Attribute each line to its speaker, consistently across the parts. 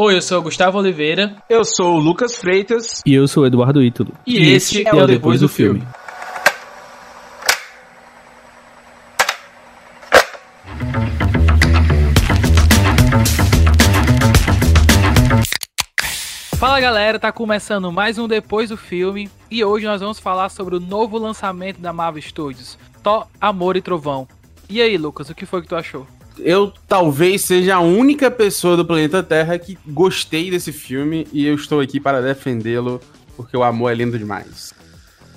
Speaker 1: Oi, eu sou o Gustavo Oliveira.
Speaker 2: Eu sou o Lucas Freitas.
Speaker 3: E eu sou o Eduardo Ítalo.
Speaker 1: E, e este é, é o Depois do Filme. Fala galera, tá começando mais um Depois do Filme e hoje nós vamos falar sobre o novo lançamento da Marvel Studios, Thor, Amor e Trovão. E aí, Lucas, o que foi que tu achou?
Speaker 2: Eu talvez seja a única pessoa do planeta Terra que gostei desse filme e eu estou aqui para defendê-lo porque o amor é lindo demais.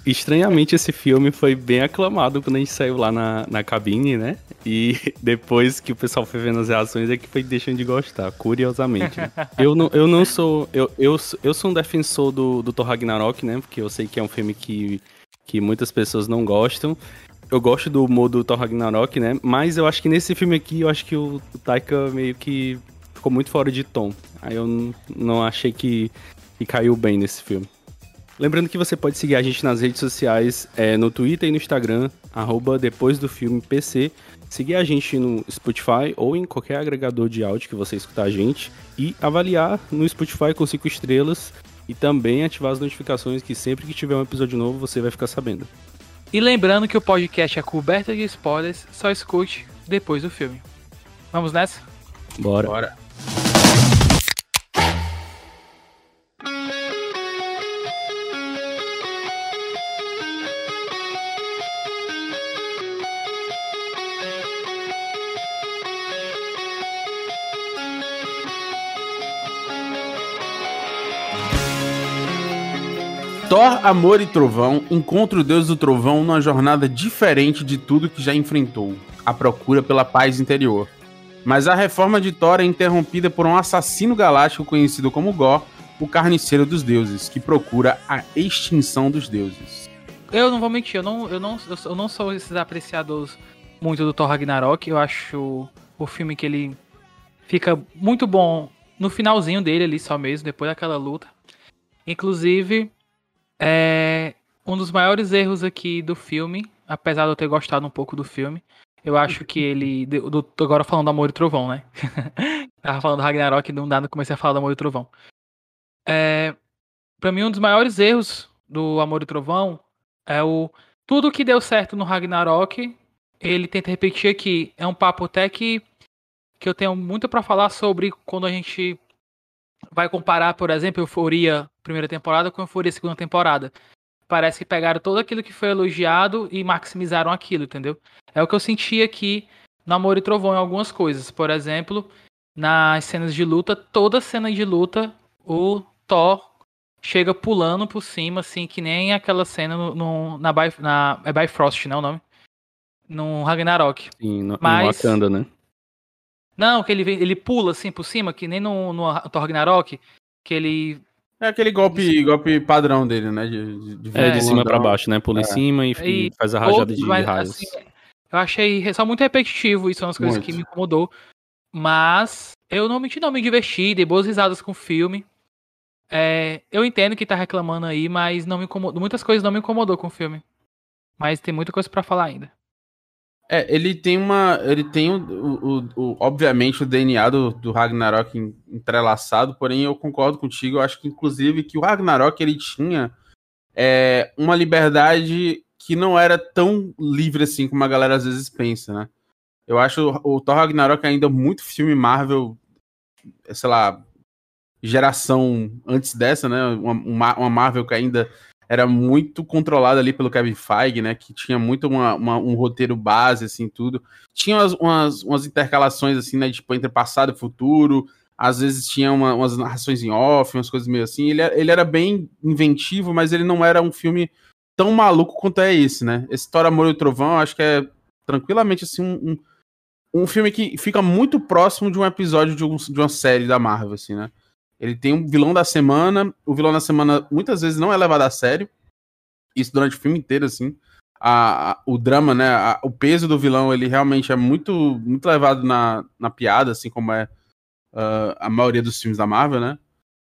Speaker 3: Estranhamente, esse filme foi bem aclamado quando a gente saiu lá na, na cabine, né? E depois que o pessoal foi vendo as reações é que foi deixando de gostar, curiosamente. Né? eu, não, eu não sou. Eu, eu, eu sou um defensor do, do Thor Ragnarok, né? Porque eu sei que é um filme que, que muitas pessoas não gostam eu gosto do modo Thor Ragnarok, né? Mas eu acho que nesse filme aqui, eu acho que o, Taika meio que ficou muito fora de tom. Aí eu não achei que, que caiu bem nesse filme. Lembrando que você pode seguir a gente nas redes sociais, é, no Twitter e no Instagram, arroba depois do filme PC. Seguir a gente no Spotify ou em qualquer agregador de áudio que você escutar a gente. E avaliar no Spotify com 5 estrelas. E também ativar as notificações que sempre que tiver um episódio novo você vai ficar sabendo.
Speaker 1: E lembrando que o podcast é coberto de spoilers, só escute depois do filme. Vamos nessa?
Speaker 3: Bora.
Speaker 2: Bora. Thor, Amor e Trovão encontra o Deus do Trovão numa jornada diferente de tudo que já enfrentou a procura pela paz interior. Mas a reforma de Thor é interrompida por um assassino galáctico conhecido como Gor, o carniceiro dos deuses, que procura a extinção dos deuses.
Speaker 1: Eu não vou mentir, eu não, eu não, eu não sou esses apreciadores muito do Thor Ragnarok. Eu acho o filme que ele fica muito bom no finalzinho dele ali só mesmo, depois daquela luta. Inclusive, é um dos maiores erros aqui do filme, apesar de eu ter gostado um pouco do filme. Eu acho que ele. Do, agora falando do Amor e Trovão, né? Tava falando do Ragnarok, não dá, comecei a falar do Amor e Trovão. É, pra mim, um dos maiores erros do Amor e Trovão é o. Tudo que deu certo no Ragnarok, ele tenta repetir aqui. É um papo até que, que eu tenho muito para falar sobre quando a gente vai comparar, por exemplo, Euforia primeira temporada com Euforia segunda temporada. Parece que pegaram todo aquilo que foi elogiado e maximizaram aquilo, entendeu? É o que eu senti aqui no Amor e Trovão em algumas coisas. Por exemplo, nas cenas de luta, toda cena de luta, o Thor chega pulando por cima, assim, que nem aquela cena no, no na, na é Bifrost, né, o nome? No Ragnarok.
Speaker 3: Sim, no, Mas, no Wakanda, né?
Speaker 1: Não, que ele, ele pula assim por cima, que nem no, no Thor Ragnarok, que ele.
Speaker 2: É aquele golpe, golpe padrão dele, né? De,
Speaker 3: de, de é, de cima para baixo, né? Pula é. em cima e, e, faz a rajada de, mas, raios. Assim,
Speaker 1: eu achei só muito repetitivo, isso é uma das coisas que me incomodou. Mas eu não menti, não me diverti, dei boas risadas com o filme. É, eu entendo que tá reclamando aí, mas não me incomodou. Muitas coisas não me incomodou com o filme. Mas tem muita coisa para falar ainda.
Speaker 2: É, ele tem uma. Ele tem o, o, o, obviamente o DNA do, do Ragnarok entrelaçado, porém eu concordo contigo. Eu acho que, inclusive, que o Ragnarok ele tinha é, uma liberdade que não era tão livre assim como a galera às vezes pensa, né? Eu acho o, o Thor Ragnarok ainda muito filme Marvel, sei lá, geração antes dessa, né? Uma, uma Marvel que ainda era muito controlado ali pelo Kevin Feige, né? Que tinha muito uma, uma, um roteiro base, assim, tudo. Tinha umas, umas, umas, intercalações, assim, né? Tipo, entre passado e futuro. Às vezes tinha uma, umas narrações em off, umas coisas meio assim. Ele, ele era bem inventivo, mas ele não era um filme tão maluco quanto é esse, né? Esse Thor, Amor e o Trovão, acho que é tranquilamente, assim, um, um, um filme que fica muito próximo de um episódio de, um, de uma série da Marvel, assim, né? Ele tem um vilão da semana. O vilão da semana muitas vezes não é levado a sério. Isso durante o filme inteiro, assim. A, a o drama, né? A, o peso do vilão, ele realmente é muito, muito levado na, na piada, assim como é uh, a maioria dos filmes da Marvel, né?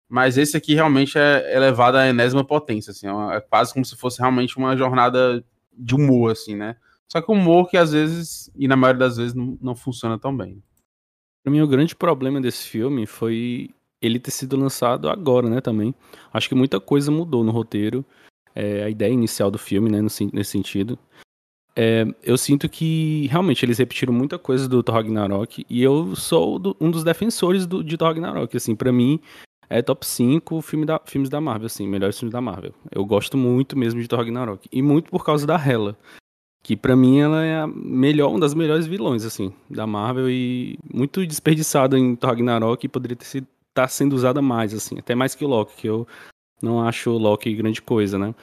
Speaker 2: Mas esse aqui realmente é, é levado à enésima potência, assim. É, é quase como se fosse realmente uma jornada de humor, assim, né? Só que humor que às vezes, e na maioria das vezes, não, não funciona tão bem.
Speaker 3: Pra mim, o grande problema desse filme foi ele ter sido lançado agora, né, também. Acho que muita coisa mudou no roteiro, é, a ideia inicial do filme, né, nesse, sentido. É, eu sinto que realmente eles repetiram muita coisa do Thor Ragnarok e eu sou do, um dos defensores do, de Thor Ragnarok, assim, para mim é top 5 filme da, filmes da Marvel, assim, melhores filmes da Marvel. Eu gosto muito mesmo de Thor Ragnarok e muito por causa da Hela, que para mim ela é melhor, uma das melhores vilões, assim, da Marvel e muito desperdiçada em Thor Ragnarok e poderia ter sido tá sendo usada mais, assim, até mais que o Loki, que eu não acho o Loki grande coisa, né?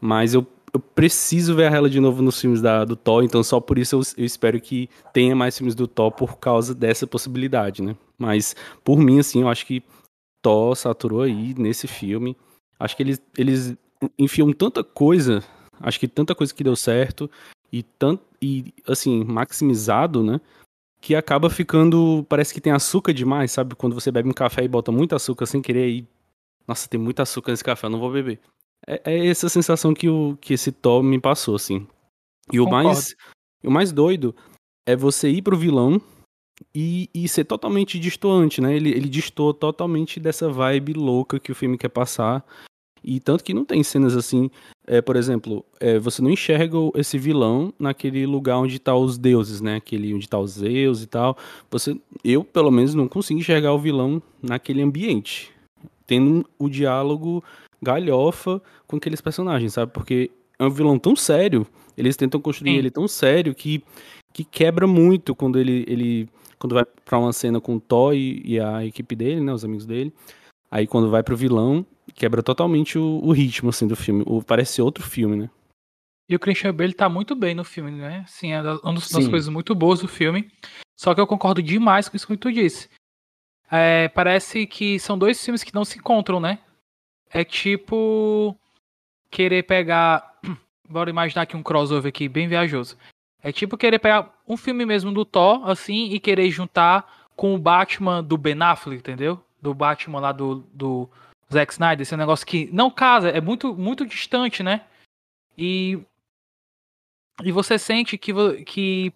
Speaker 3: Mas eu eu preciso ver ela de novo nos filmes da, do Thor, então só por isso eu, eu, espero que tenha mais filmes do Thor por causa dessa possibilidade, né? Mas, por mim, assim, eu acho que Thor saturou aí nesse filme. Acho que eles, eles enfiam tanta coisa, acho que tanta coisa que deu certo e tanto e assim, maximizado, né? Que acaba ficando, parece que tem açúcar demais, sabe? Quando você bebe um café e bota muito açúcar sem querer e nossa, tem muito açúcar nesse café, eu não vou beber. É, é essa sensação que, o, que esse Thor me passou, assim. E o mais, o mais doido é você ir pro vilão e, e ser totalmente distoante, né? Ele, ele distorce totalmente dessa vibe louca que o filme quer passar. E tanto que não tem cenas assim, é, por exemplo, é, você não enxerga esse vilão naquele lugar onde tá os deuses, né? Aquele onde tá os Zeus e tal. Você, eu, pelo menos, não consigo enxergar o vilão naquele ambiente. Tendo o diálogo galhofa com aqueles personagens, sabe? Porque é um vilão tão sério, eles tentam construir Sim. ele tão sério que, que quebra muito quando ele, ele quando vai para uma cena com o Thor e, e, a equipe dele, né, os amigos dele. Aí quando vai pro vilão, quebra totalmente o, o ritmo assim do filme, o, parece outro filme, né?
Speaker 1: E o Christian Bale tá muito bem no filme, né? Sim, é uma das Sim. coisas muito boas do filme. Só que eu concordo demais com isso que tu disse. É, parece que são dois filmes que não se encontram, né? É tipo querer pegar. Bora imaginar aqui um crossover aqui bem viajoso. É tipo querer pegar um filme mesmo do Thor, assim, e querer juntar com o Batman do Ben Affleck, entendeu? Do Batman lá do, do Zack Snyder. Esse é um negócio que não casa, é muito, muito distante, né? E. E você sente que, que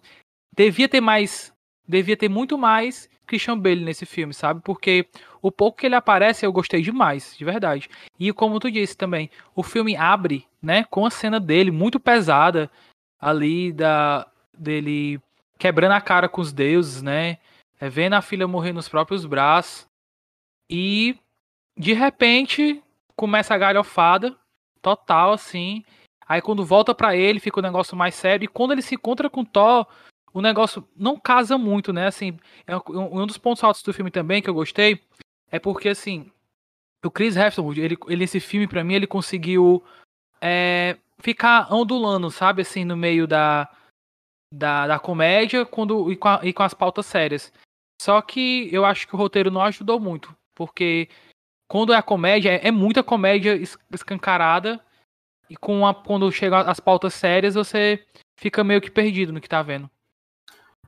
Speaker 1: devia ter mais. Devia ter muito mais Christian Bale nesse filme, sabe? Porque o pouco que ele aparece eu gostei demais, de verdade. E como tu disse também, o filme abre, né, com a cena dele muito pesada ali da dele quebrando a cara com os deuses, né? É, vendo a filha morrer nos próprios braços. E de repente começa a galhofada total assim. Aí quando volta para ele, fica o um negócio mais sério e quando ele se encontra com Thor, o negócio não casa muito, né? Assim, é um dos pontos altos do filme também que eu gostei é porque assim, o Chris Hemsworth, ele, ele esse filme para mim ele conseguiu é, ficar ondulando, sabe, assim, no meio da da, da comédia quando e com, a, e com as pautas sérias. Só que eu acho que o roteiro não ajudou muito, porque quando é a comédia, é, é muita comédia escancarada e com a, quando chega as pautas sérias, você fica meio que perdido no que tá vendo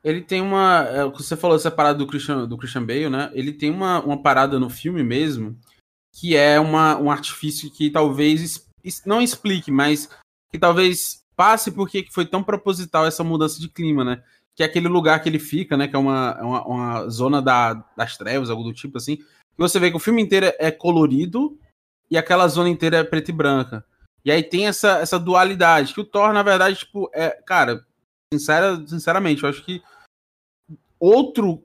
Speaker 2: ele tem uma. É, você falou essa parada do Christian, do Christian Bale, né? Ele tem uma, uma parada no filme mesmo que é uma, um artifício que talvez não explique, mas que talvez passe porque foi tão proposital essa mudança de clima, né? Que é aquele lugar que ele fica, né? Que é uma, uma, uma zona da, das trevas, algo do tipo assim. Você vê que o filme inteiro é colorido e aquela zona inteira é preta e branca. E aí tem essa, essa dualidade, que o Thor, na verdade, tipo, é. Cara, sincera, sinceramente, eu acho que outro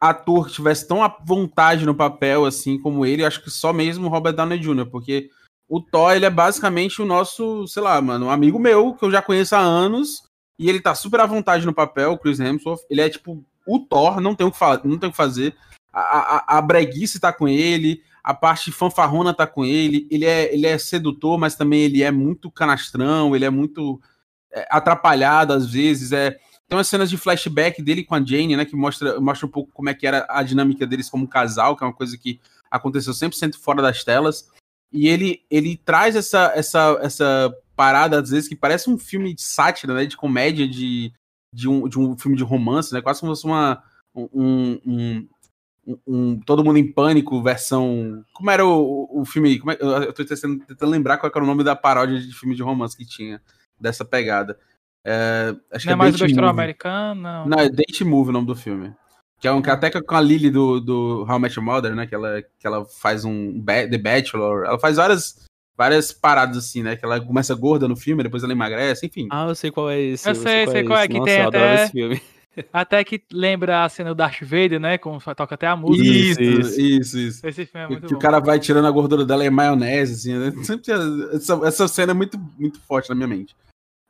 Speaker 2: ator que tivesse tão à vontade no papel assim como ele, acho que só mesmo Robert Downey Jr., porque o Thor, ele é basicamente o nosso, sei lá, mano, um amigo meu que eu já conheço há anos e ele tá super à vontade no papel, o Chris Hemsworth, ele é tipo o Thor, não tem o que, não tem o que fazer. A, a, breguice tá com ele, a parte fanfarrona tá com ele, ele é, ele é sedutor, mas também ele é muito canastrão, ele é muito é, atrapalhado às vezes, é tem umas cenas de flashback dele com a Jane, né? Que mostra, mostra um pouco como é que era a dinâmica deles como casal, que é uma coisa que aconteceu 100% fora das telas. E ele, ele traz essa, essa, essa parada, às vezes, que parece um filme de sátira, né? De comédia, de, de, um, de um filme de romance, né? Quase como se fosse uma, um, um, um, Todo Mundo em Pânico, versão. Como era o, o filme? Como é, eu tô tentando, tentando lembrar qual era o nome da paródia de filme de romance que tinha dessa pegada. É,
Speaker 1: acho não é, é mais o Besterol americano? Não.
Speaker 2: não, é Date Move o nome do filme. Que é um que até com a Lily do, do How I Met Your Mother, né? Que ela, que ela faz um The Bachelor. Ela faz várias, várias paradas assim, né? Que ela começa gorda no filme, depois ela emagrece, enfim.
Speaker 3: Ah, eu sei qual é esse.
Speaker 1: Eu, sei, sei qual é, é que
Speaker 3: Nossa,
Speaker 1: tem
Speaker 3: eu adoro
Speaker 1: até...
Speaker 3: esse filme.
Speaker 1: Até que lembra a cena do Darth Vader, né? Como toca até a música.
Speaker 2: Isso,
Speaker 3: isso.
Speaker 2: isso, isso.
Speaker 1: Esse filme é
Speaker 2: Que,
Speaker 1: muito
Speaker 2: que
Speaker 1: bom.
Speaker 2: o cara vai tirando a gordura dela em maionese, assim, né? Sempre tinha- essa, essa cena é muito, muito forte na minha mente.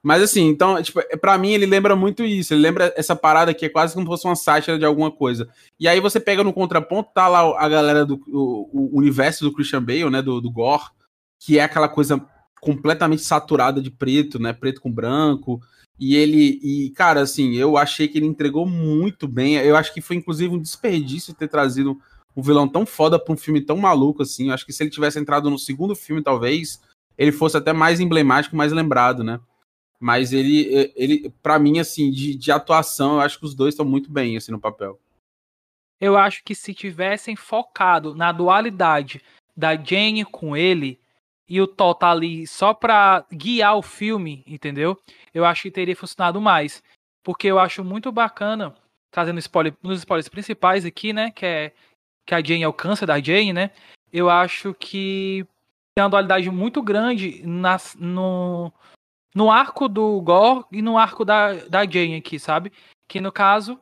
Speaker 2: Mas assim, então, tipo, pra mim ele lembra muito isso. Ele lembra essa parada que é quase como se fosse uma sátira de alguma coisa. E aí você pega no contraponto, tá lá a galera do o, o universo do Christian Bale, né? Do, do Gore, que é aquela coisa completamente saturada de preto, né? Preto com branco. E ele, e cara, assim, eu achei que ele entregou muito bem. Eu acho que foi inclusive um desperdício ter trazido um vilão tão foda pra um filme tão maluco assim. Eu acho que se ele tivesse entrado no segundo filme, talvez ele fosse até mais emblemático, mais lembrado, né? Mas ele, ele para mim, assim, de, de atuação, eu acho que os dois estão muito bem, assim, no papel.
Speaker 1: Eu acho que se tivessem focado na dualidade da Jane com ele e o Thor tá ali só pra guiar o filme, entendeu? Eu acho que teria funcionado mais. Porque eu acho muito bacana, trazendo spoiler, dos spoilers principais aqui, né? Que é que a Jane é o câncer da Jane, né? Eu acho que tem uma dualidade muito grande nas, no, no arco do Gore e no arco da, da Jane aqui, sabe? Que no caso,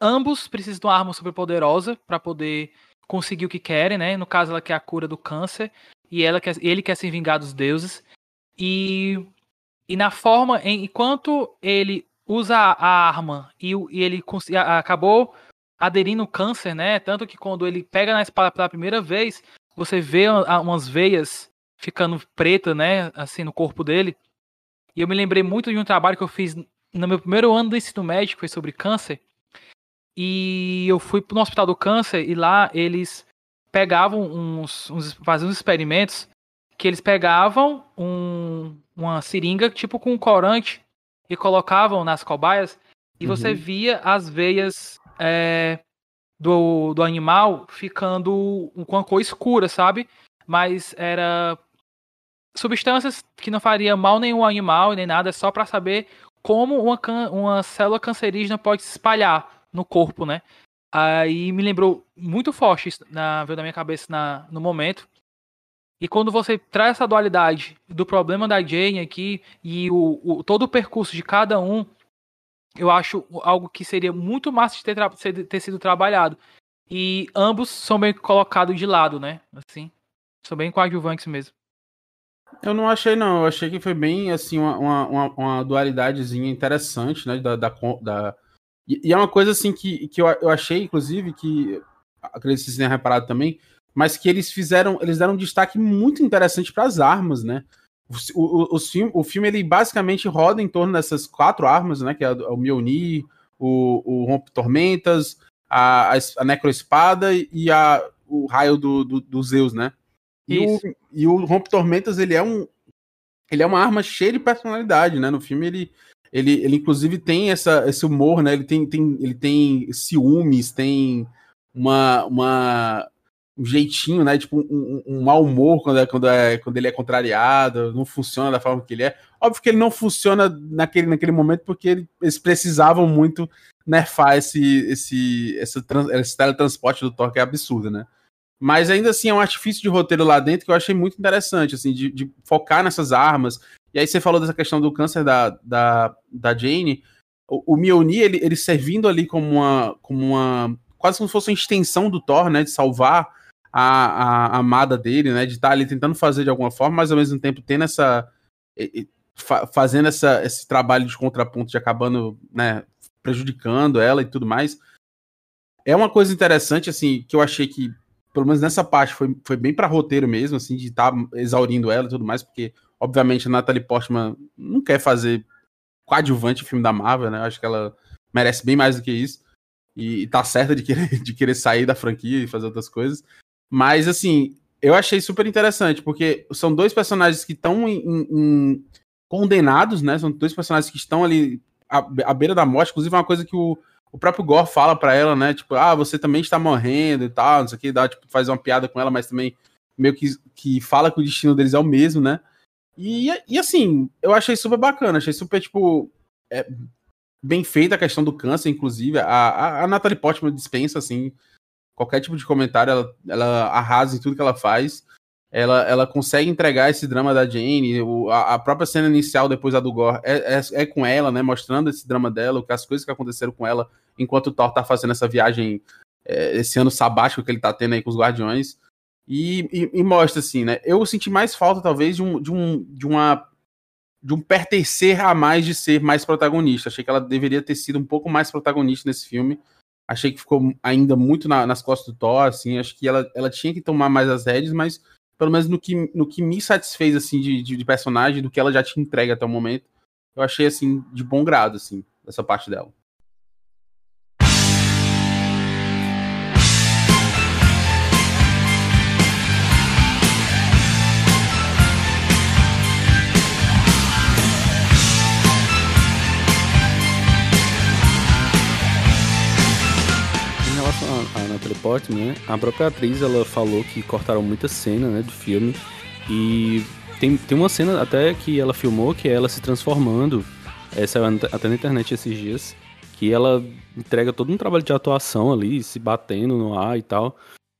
Speaker 1: ambos precisam de uma arma superpoderosa para poder conseguir o que querem, né? No caso, ela quer a cura do câncer e ela quer, ele quer se vingar dos deuses. E, e na forma, em, enquanto ele usa a arma e, e ele a- acabou aderindo ao câncer, né? Tanto que quando ele pega na espada pela primeira vez, você vê umas veias ficando preta, né? Assim, no corpo dele. E eu me lembrei muito de um trabalho que eu fiz no meu primeiro ano do ensino médico, foi sobre câncer. E eu fui no hospital do câncer e lá eles pegavam uns, uns faziam uns experimentos que eles pegavam um- uma seringa tipo com um corante e colocavam nas cobaias e você
Speaker 2: Uhum.
Speaker 1: via as veias é, do, do animal ficando com a cor escura, sabe? Mas era substâncias que não faria mal nenhum animal nem nada, é só para saber como uma, uma célula cancerígena pode se espalhar no corpo, né? Aí me lembrou muito forte isso na, veio na minha cabeça na, no momento. E quando você traz essa dualidade do problema da Jane aqui e o, o- todo o percurso de cada um, eu acho algo que seria muito massa de ter, ter sido trabalhado. E ambos são bem colocados de lado, né? Assim, são bem coadjuvantes mesmo.
Speaker 2: Eu não achei, não. Eu achei que foi bem, assim, uma, uma, uma- dualidadezinha interessante, né? Da, da, da- E, e é uma coisa, assim, que, que eu, eu achei, inclusive, que acredito que vocês tenham reparado também, mas que eles fizeram, eles deram um destaque muito interessante para as armas, né? O, o, os filme, o filme, ele basicamente roda em torno dessas quatro armas, né? Que é o Mjolnir, o, o Rompe-Tormentas, a, a, es- a Necroespada e a, o raio do, do, do Zeus, né? E o, e o Rompe-Tormentas, ele é um. Ele é uma arma cheia de personalidade, né? No filme, ele, ele, ele inclusive tem essa, esse humor, né? Ele tem, tem, ele tem ciúmes, tem uma, uma, um jeitinho, né? Tipo, um, um- mau humor quando, é, quando, é, quando ele é contrariado, não funciona da forma que ele é. Óbvio que ele não funciona naquele, naquele momento porque ele- eles precisavam muito nerfar esse, esse, trans- esse teletransporte do Thor, que é absurdo, né? Mas ainda assim é um artifício de roteiro lá dentro que eu achei muito interessante, assim, de, de focar nessas armas. E aí você falou dessa questão do câncer da, da, da Jane. O, o Mjolnir, ele, ele servindo ali como uma, como uma. quase como se fosse uma extensão do Thor, né? De salvar a, a, a amada dele, né? De estar ali tentando fazer de alguma forma, mas ao mesmo tempo tendo essa. fa- fazendo essa, esse trabalho de contraponto, de acabando, né? Prejudicando ela e tudo mais. É uma coisa interessante, assim, que eu achei que pelo menos nessa parte, foi, foi bem pra roteiro mesmo, assim, de estar exaurindo ela e tudo mais, porque, obviamente, a Natalie Portman não quer fazer coadjuvante filme da Marvel, né? Eu acho que ela merece bem mais do que isso. E, e tá certa de querer, de querer sair da franquia e fazer outras coisas. Mas, assim, eu achei super interessante, porque são dois personagens que estão condenados, né? São dois personagens que estão ali à, à beira da morte. Inclusive, é uma coisa que o, o próprio Gore fala pra ela, né? Tipo, ah, você também está morrendo e tal, não sei o que, dá, tipo, faz uma piada com ela, mas também meio que, que fala que o destino deles é o mesmo, né? E, e assim, eu achei super bacana, achei super, tipo, é, bem feita a questão do câncer, inclusive. A, a, a Natalie Portman dispensa, assim, qualquer tipo de comentário, ela, ela arrasa em tudo que ela faz. Ela, ela consegue entregar esse drama da Jane, o, a, a, própria cena inicial, depois a do Gore, é, é, é, com ela, né? Mostrando esse drama dela, as coisas que aconteceram com ela enquanto o Thor tá fazendo essa viagem, é, esse ano sabático que ele tá tendo aí com os Guardiões. E, e, e, mostra, assim, né? Eu senti mais falta, talvez, de, um, de, um, de uma de um pertencer a mais de ser mais protagonista. Achei que ela deveria ter sido um pouco mais protagonista nesse filme. Achei que ficou ainda muito na, nas costas do Thor, assim. Acho que ela, ela tinha que tomar mais as rédeas, mas pelo menos no que, no que me satisfez, assim, de, de, de personagem, do que ela já te entrega até o momento, eu achei, assim, de bom grado, assim, essa parte dela.
Speaker 3: Natalie Portman, né? A própria atriz, ela falou que cortaram muita cena, né, do filme. E tem, tem uma cena até que ela filmou que é ela se transformando. Essa é até na internet esses dias. Que ela entrega todo um trabalho de atuação ali, se batendo no ar e tal.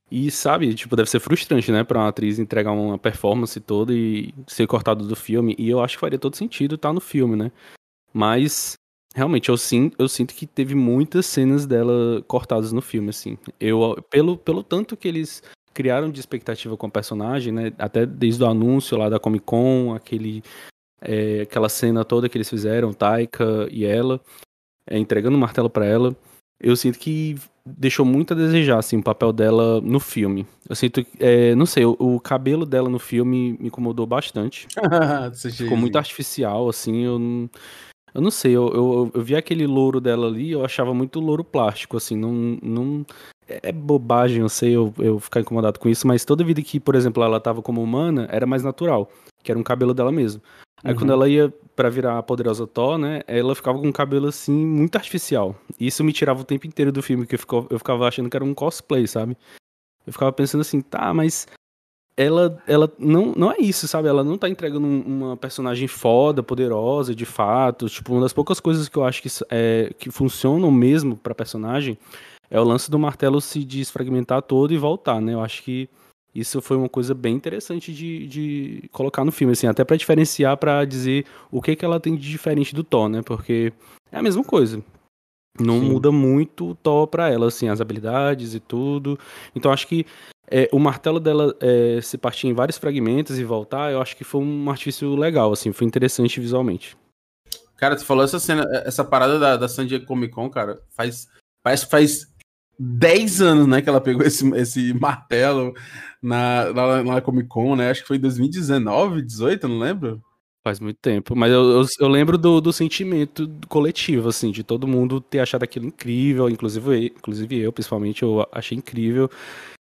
Speaker 3: E sabe, tipo, deve ser frustrante, né, pra uma atriz entregar uma performance toda e ser cortado do filme. E eu acho que faria todo sentido estar tá no filme, né? Mas Realmente, eu, sim, eu sinto que teve muitas cenas dela cortadas no filme, assim. Eu, pelo, pelo tanto que eles criaram de expectativa com a personagem, né? Até desde o anúncio lá da Comic Con, aquele, é, aquela cena toda que eles fizeram, Taika e ela, é, entregando o martelo para ela. Eu sinto que deixou muito a desejar, assim, o papel dela no filme. Eu sinto, é, não sei, o, o, cabelo dela no filme me incomodou bastante. Ficou muito artificial, assim, eu não eu não sei, eu, eu, eu, vi aquele louro dela ali, eu achava muito louro plástico, assim, não. não é bobagem, eu sei, eu, eu ficar incomodado com isso, mas toda vida que, por exemplo, ela tava como humana, era mais natural, que era um cabelo dela mesmo. Aí uhum. quando ela ia para virar a poderosa Thor, né, ela ficava com um cabelo assim, muito artificial. Isso me tirava o tempo inteiro do filme, que eu ficava, eu ficava achando que era um cosplay, sabe? Eu ficava pensando assim, tá, mas ela, ela não, não é isso, sabe? Ela não tá entregando uma personagem foda, poderosa, de fato. Tipo, uma das poucas coisas que eu acho que, é, que funcionam mesmo pra personagem é o lance do martelo se desfragmentar todo e voltar, né? Eu acho que isso foi uma coisa bem interessante de, de colocar no filme, assim, até para diferenciar, para dizer o que, que ela tem de diferente do Thor, né? Porque é a mesma coisa. Não Sim. muda muito o Thor pra ela, assim, as habilidades e tudo. Então acho que é, o martelo dela é, se partir em vários fragmentos e voltar, eu acho que foi um artifício legal, assim, foi interessante visualmente.
Speaker 2: Cara, você falou essa cena, essa parada da, da San Diego Comic Con, cara, faz. Que faz 10 anos, né, que ela pegou esse, esse martelo na, na, na Comic Con, né? Acho que foi em 2019, 18, não lembro.
Speaker 3: Faz muito tempo, mas eu, eu, eu lembro do, do, sentimento coletivo, assim, de todo mundo ter achado aquilo incrível, inclusive, inclusive eu, principalmente, eu achei incrível.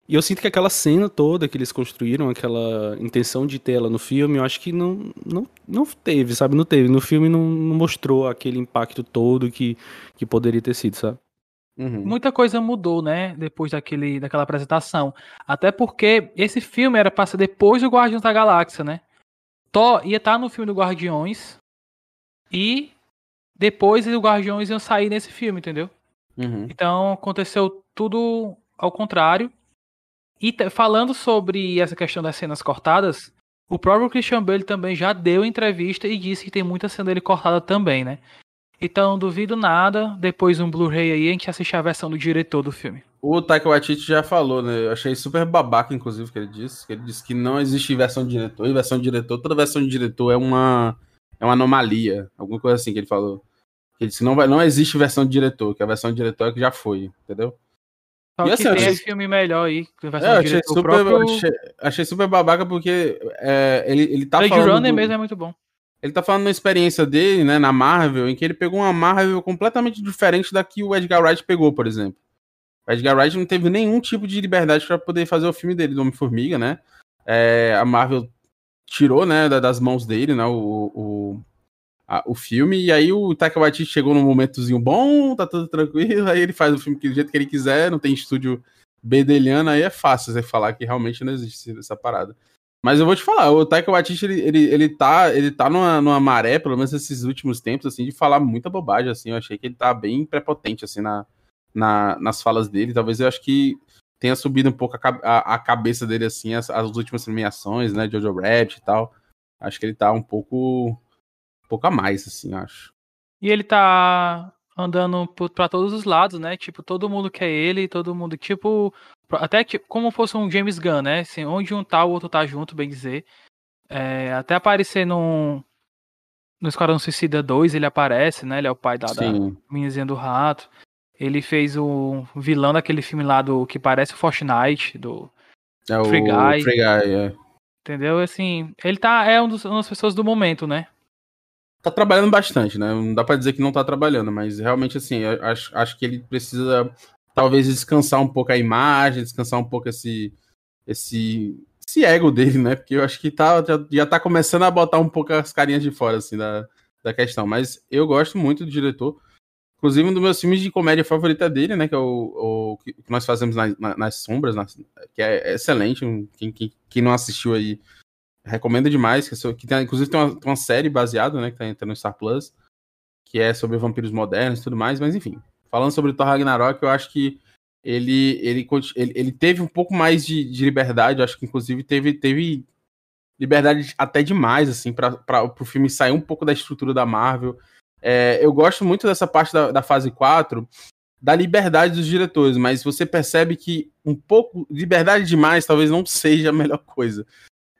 Speaker 3: E eu sinto que aquela cena toda que eles construíram, aquela intenção de tela no filme, eu acho que não, não, não teve, sabe? Não teve. No filme não, não mostrou aquele impacto todo que, que poderia ter sido, sabe?
Speaker 1: Uhum. Muita coisa mudou, né? Depois daquele, daquela apresentação. Até porque esse filme era para ser depois do Guardiões da Galáxia, né? Thor ia estar tá no filme do Guardiões e depois os Guardiões iam sair nesse filme, entendeu? Uhum. Então aconteceu tudo ao contrário. E falando sobre essa questão das cenas cortadas, o próprio Christian Bale também já deu entrevista e disse que tem muita cena dele cortada também, né? Então, duvido nada, depois um Blu-ray aí, a gente assistir a versão do diretor do filme.
Speaker 2: O Taika Waititi já falou, né? Eu achei super babaca, inclusive, que ele disse. Que ele disse que não existe versão de diretor, e versão de diretor, toda versão de diretor é uma, é uma anomalia. Alguma coisa assim que ele falou. Ele disse que não, vai, não existe versão de diretor, que a versão de diretor é que já foi, entendeu?
Speaker 1: Só e assim, tem achei... filme melhor aí.
Speaker 2: É, achei, super, próprio... achei, achei, super babaca porque é, ele, ele tá
Speaker 1: Blade falando... Runner do... mesmo é muito bom.
Speaker 2: Ele tá falando uma experiência dele, né, na Marvel, em que ele pegou uma Marvel completamente diferente da que o Edgar Wright pegou, por exemplo. O Edgar Wright não teve nenhum tipo de liberdade para poder fazer o filme dele, do Homem-Formiga, né? É, a Marvel tirou, né, das mãos dele, né, o, o, a, o filme, e aí o Taika Waititi chegou num momentozinho bom, tá tudo tranquilo, aí ele faz o filme do jeito que ele quiser, não tem estúdio bedeliano, aí é fácil você falar que realmente não existe essa parada. Mas eu vou te falar, o Taika Waititi, ele, ele, ele tá, ele tá numa, numa maré, pelo menos nesses últimos tempos, assim, de falar muita bobagem, assim, eu achei que ele tá bem prepotente, assim, na, na, nas falas dele, talvez eu acho que tenha subido um pouco a, a, a cabeça dele, assim, as, as, últimas premiações, né, Jojo Rabbit e tal, acho que ele tá um pouco, um pouco a mais, assim, acho.
Speaker 1: E ele tá andando para todos os lados, né? Tipo, todo mundo quer ele, todo mundo, tipo, até tipo, como fosse um James Gunn, né? Assim, onde um tá, o outro tá junto, bem dizer. É, até aparecer num, no Esquadrão Suicida 2, ele aparece, né? Ele é o pai da, da meninazinha do rato. Ele fez o vilão daquele filme lá do que parece o Fortnite, do
Speaker 2: é Free Guy. Free Guy é.
Speaker 1: Entendeu? Assim, ele tá, é um dos, uma das pessoas do momento, né?
Speaker 2: tá trabalhando bastante, né? Não dá para dizer que não tá trabalhando, mas realmente assim, acho, acho que ele precisa talvez descansar um pouco a imagem, descansar um pouco esse esse esse ego dele, né? Porque eu acho que tá já, já tá começando a botar um pouco as carinhas de fora assim da, da questão, mas eu gosto muito do diretor. Inclusive, um dos meus filmes de comédia favorita dele, né? Que é o, o que nós fazemos na, na, nas sombras, que é excelente. Quem, quem, quem não assistiu aí, recomendo demais, que, que tem, inclusive tem uma, tem uma, série baseada, né, que tá entrando no Star Plus, que é sobre vampiros modernos e tudo mais, mas enfim. Falando sobre Thor Ragnarok, eu acho que ele, ele, ele, ele teve um pouco mais de, de liberdade, acho que inclusive teve, teve liberdade até demais, assim, para o filme sair um pouco da estrutura da Marvel. É, eu gosto muito dessa parte da, da fase 4, da liberdade dos diretores, mas você percebe que um pouco, liberdade demais talvez não seja a melhor coisa.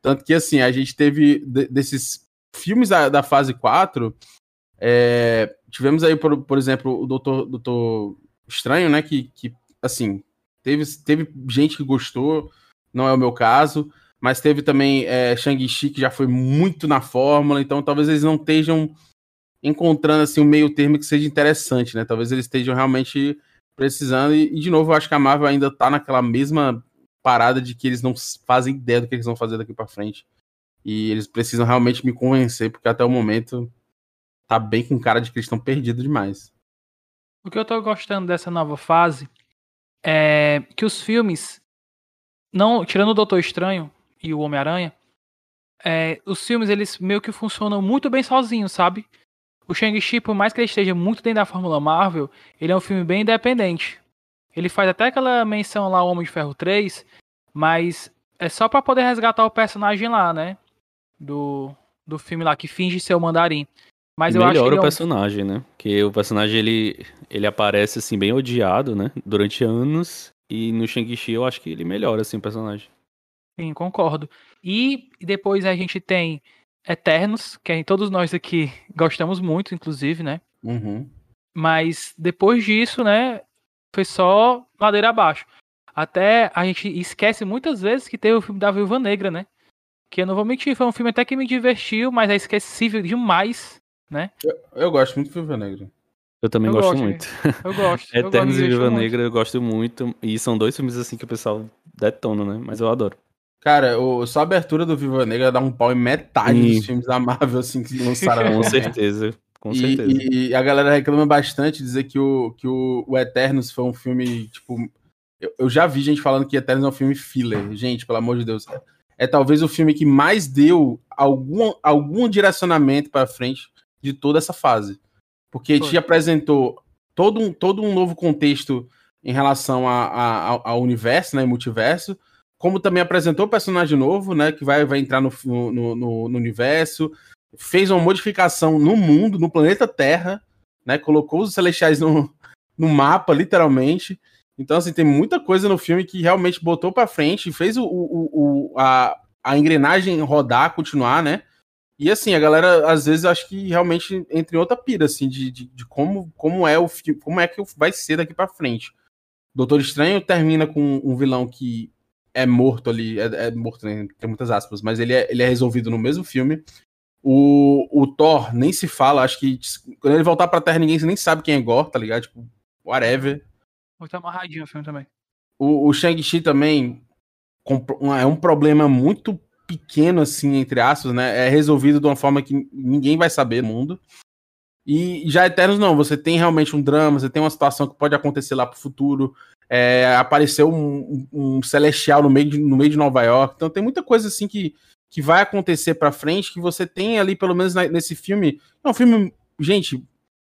Speaker 2: Tanto que, assim, a gente teve desses filmes da, da fase 4, é, tivemos aí, por, por exemplo, o Doutor, Doutor Estranho, né? Que, que assim, teve, teve gente que gostou, não é o meu caso, mas teve também é, Shang-Chi, que já foi muito na fórmula, então talvez eles não estejam encontrando assim um meio termo que seja interessante, né? Talvez eles estejam realmente precisando, e, de novo, eu acho que a Marvel ainda tá naquela mesma parada de que eles não fazem ideia do que eles vão fazer daqui para frente. E eles precisam realmente me convencer, porque até o momento tá bem com cara de que eles estão perdidos demais.
Speaker 1: O que eu tô gostando dessa nova fase é que os filmes, não tirando o Doutor Estranho e o Homem-Aranha, é, os filmes eles meio que funcionam muito bem sozinhos, sabe? O Shang-Chi, por mais que ele esteja muito dentro da Fórmula Marvel, ele é um filme bem independente. Ele faz até aquela menção lá, o Homem de Ferro 3, mas é só para poder resgatar o personagem lá, né? Do, do filme lá, que finge ser o Mandarim. Mas eu
Speaker 3: Melhora
Speaker 1: acho que
Speaker 3: o personagem, né? Que o personagem ele, ele aparece assim bem odiado, né? Durante anos. E no Shang-Chi eu acho que ele melhora assim o personagem.
Speaker 1: Sim, concordo. E depois a gente tem Eternos, que todos nós aqui gostamos muito, inclusive, né?
Speaker 2: Uhum.
Speaker 1: Mas depois disso, né? foi só ladeira abaixo. Até a gente esquece muitas vezes que teve o filme da Viúva Negra, né? Que eu não vou mentir, foi um filme até que me divertiu, mas é esquecível demais, né?
Speaker 2: Eu, eu gosto muito de Viúva Negra.
Speaker 3: Eu também eu gosto, gosto, muito.
Speaker 1: Eu gosto.
Speaker 3: Eternos
Speaker 1: e
Speaker 3: Viúva Negra eu gosto muito. E são dois filmes assim que o pessoal detona, né? Mas eu adoro.
Speaker 2: Cara, o, só a abertura do Viúva Negra dá um pau em metade e... dos filmes da Marvel, assim, que lançaram.
Speaker 3: Com certeza. Com certeza.
Speaker 2: E, e, a galera reclama bastante, dizer que o, que o, o Eternos foi um filme, tipo. Eu, eu, já vi gente falando que Eternos é um filme filler. Gente, pelo amor de Deus. É, é talvez o filme que mais deu algum, algum direcionamento para frente de toda essa fase. Porque foi. te apresentou todo um, todo um novo contexto em relação a, a, ao universo, né? Multiverso. Como também apresentou personagem novo, né? Que vai, vai entrar no, no, no, no universo fez uma modificação no mundo, no planeta Terra, né? Colocou os celestiais no, no mapa, literalmente. Então, assim, tem muita coisa no filme que realmente botou para frente, fez o, o, o, a, a engrenagem rodar, continuar, né? E assim, a galera, às vezes, acho que realmente entra em outra pira, assim, de, de, de como, como é o como é que vai ser daqui para frente. Doutor Estranho termina com um vilão que é morto ali, é, é morto, né? Tem muitas aspas, mas ele é, ele é resolvido no mesmo filme. O, o Thor nem se fala, acho que quando ele voltar pra Terra ninguém nem sabe quem é Gore, tá ligado? Tipo, whatever.
Speaker 1: Muito amarradinho o filme também.
Speaker 2: O, o Shang-Chi também é um problema muito pequeno, assim, entre aspas, né? É resolvido de uma forma que ninguém vai saber no mundo. E já Eternos não, você tem realmente um drama, você tem uma situação que pode acontecer lá pro futuro. É, apareceu um, um, celestial no meio, de, no meio de Nova York. Então tem muita coisa assim que, que vai acontecer pra frente, que você tem ali, pelo menos na, nesse filme. É um filme, gente,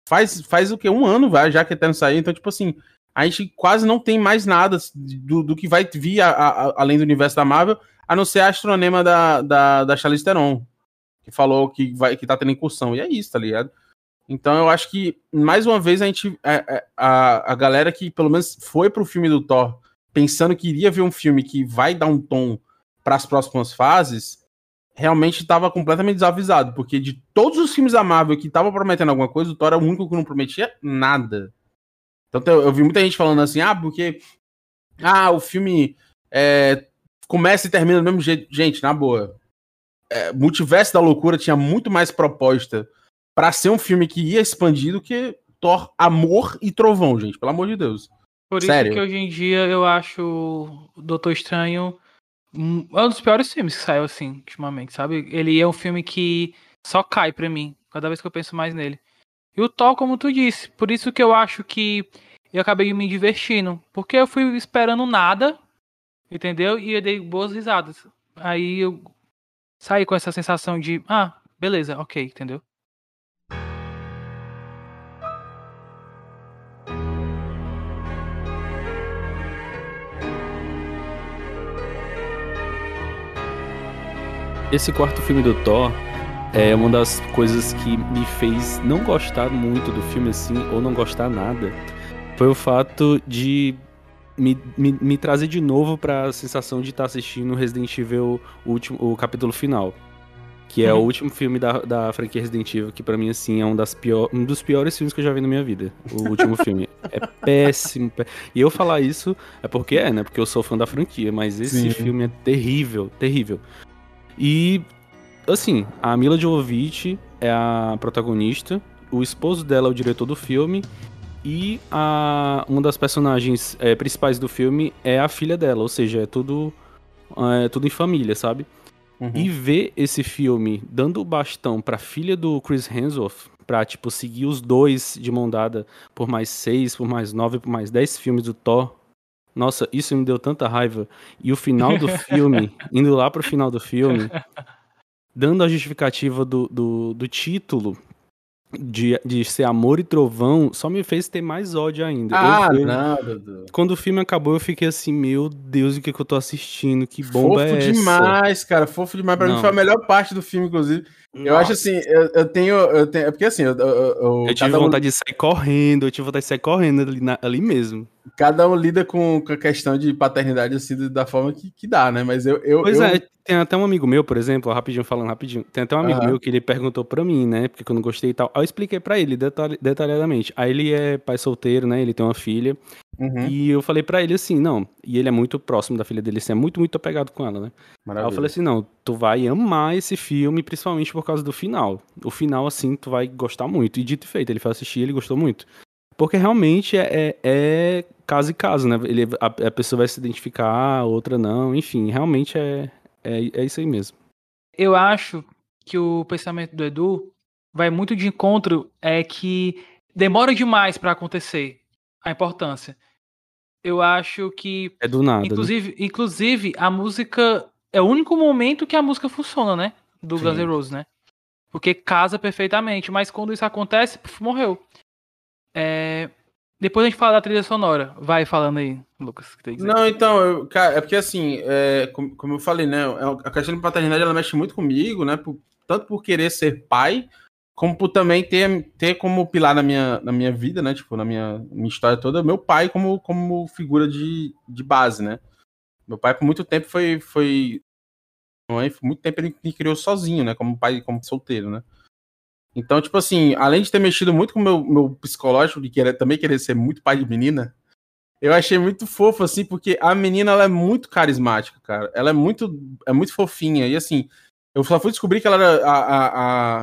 Speaker 2: faz, faz o que? Um ano vai, já que Eterno saiu. Então, tipo assim, a gente quase não tem mais nada do, do que vai vir a, a, além do universo da Marvel, a não ser a astronema da, da, da Charlize Theron, que falou que, vai, que tá tendo incursão. E é isso, tá ligado? Então eu acho que, mais uma vez, a gente. A, é, é, a, a galera que pelo menos foi pro filme do Thor pensando que iria ver um filme que vai dar um tom para as próximas fases, realmente estava completamente desavisado, porque de todos os filmes da Marvel que estavam prometendo alguma coisa, o Thor é o único que não prometia nada. Então eu, eu vi muita gente falando assim, ah, porque ah, o filme é, começa e termina do mesmo jeito. Gente, na boa. É, Multiverso da Loucura tinha muito mais proposta para ser um filme que ia expandir do que Thor Amor e Trovão, gente, pelo amor de Deus.
Speaker 1: Por Sério. isso que hoje em dia eu acho o Doutor Estranho um, é um dos piores filmes que saiu assim, ultimamente, sabe? Ele é um filme que só cai pra mim, cada vez que eu penso mais nele. E o Thor, como tu disse, por isso que eu acho que eu acabei me divertindo, porque eu fui esperando nada, entendeu? E eu dei boas risadas. Aí eu saí com essa sensação de, ah, beleza, ok, entendeu?
Speaker 3: Esse quarto filme do Thor é uma das coisas que me fez não gostar muito do filme assim, ou não gostar nada, foi o fato de me, me, me trazer de novo para a sensação de estar tá assistindo Resident Evil, o, último, o capítulo final. Que é uhum. o último filme da, da franquia Resident Evil, que para mim, assim, é um, das pior, um dos piores filmes que eu já vi na minha vida. O último filme. É péssimo, E eu falar isso é porque é, né? Porque eu sou fã da franquia, mas esse Sim. filme é terrível, terrível. E, assim, a Mila Jovovich é a protagonista, o esposo dela é o diretor do filme, e a, uma das personagens é, principais do filme é a filha dela, ou seja, é tudo, é, tudo em família, sabe? Uhum. E ver esse filme dando o bastão pra filha do Chris Hemsworth, pra, tipo, seguir os dois de mão dada por mais seis, por mais nove, por mais dez filmes do Thor, nossa, isso me deu tanta raiva. E o final do filme, indo lá pro final do filme, dando a justificativa do, do, do título, de, de ser Amor e Trovão só me fez ter mais ódio ainda.
Speaker 2: Ah, eu, Dudu.
Speaker 3: Quando o filme acabou, eu fiquei assim, meu Deus, o que, que eu tô assistindo? Que bomba
Speaker 2: fofo
Speaker 3: é essa?
Speaker 2: Fofo demais, cara. Fofo demais. Pra não. mim foi a melhor parte do filme, inclusive. Nossa. Eu acho assim, eu, eu, tenho, eu tenho. É porque assim, eu, eu,
Speaker 3: eu tive vontade um... de sair correndo, eu tive vontade de sair correndo ali, na, ali mesmo.
Speaker 2: Cada um lida com, com a questão de paternidade assim da forma que, que dá, né? Mas eu. eu
Speaker 3: pois
Speaker 2: eu...
Speaker 3: é, tem até um amigo meu, por exemplo, rapidinho falando rapidinho. Tem até um amigo uhum. meu que ele perguntou pra mim, né? Porque eu não gostei e tal. Aí eu expliquei pra ele detalhadamente. Aí ele é pai solteiro, né? Ele tem uma filha. Uhum. E eu falei para ele assim, não. E ele é muito próximo da filha dele, assim, é muito, muito apegado com ela, né? Maravilha. Aí eu falei assim, não, tu vai amar esse filme, principalmente por causa do final. O final, assim, tu vai gostar muito. E dito e feito, ele foi assistir ele gostou muito. Porque realmente é, é, é caso e caso, né? Ele, a, a, pessoa vai se identificar, a outra não. Enfim, realmente é, é, é isso aí mesmo.
Speaker 1: Eu acho que o pensamento do Edu vai muito de encontro é que demora demais para acontecer a importância. Eu acho que.
Speaker 3: É do nada.
Speaker 1: Né? Inclusive, né? inclusive a música. É o único momento que a música funciona, né? Do Sim. Guns N' Roses, né? Porque casa perfeitamente. Mas quando isso acontece, puf, morreu. É... Depois a gente fala da trilha sonora. Vai falando aí, Lucas.
Speaker 2: Não, então, eu, cara, é porque assim, é, como, como, eu falei, né? É a questão de paternidade ela mexe muito comigo, né? Por, tanto por querer ser pai, como por também ter, ter como pilar na minha, na minha vida, né? Tipo, na minha, minha história toda, meu pai como, como figura de, de base, né? Meu pai, por muito tempo, foi. foi mãe, por muito tempo ele me criou sozinho, né? Como pai, como solteiro, né? Então, tipo assim, além de ter mexido muito com o meu, meu psicológico, de querer, também querer ser muito pai de menina, eu achei muito fofo, assim, porque a menina, ela é muito carismática, cara. Ela é muito, é muito fofinha. E, assim, eu só fui descobrir que ela era a, a,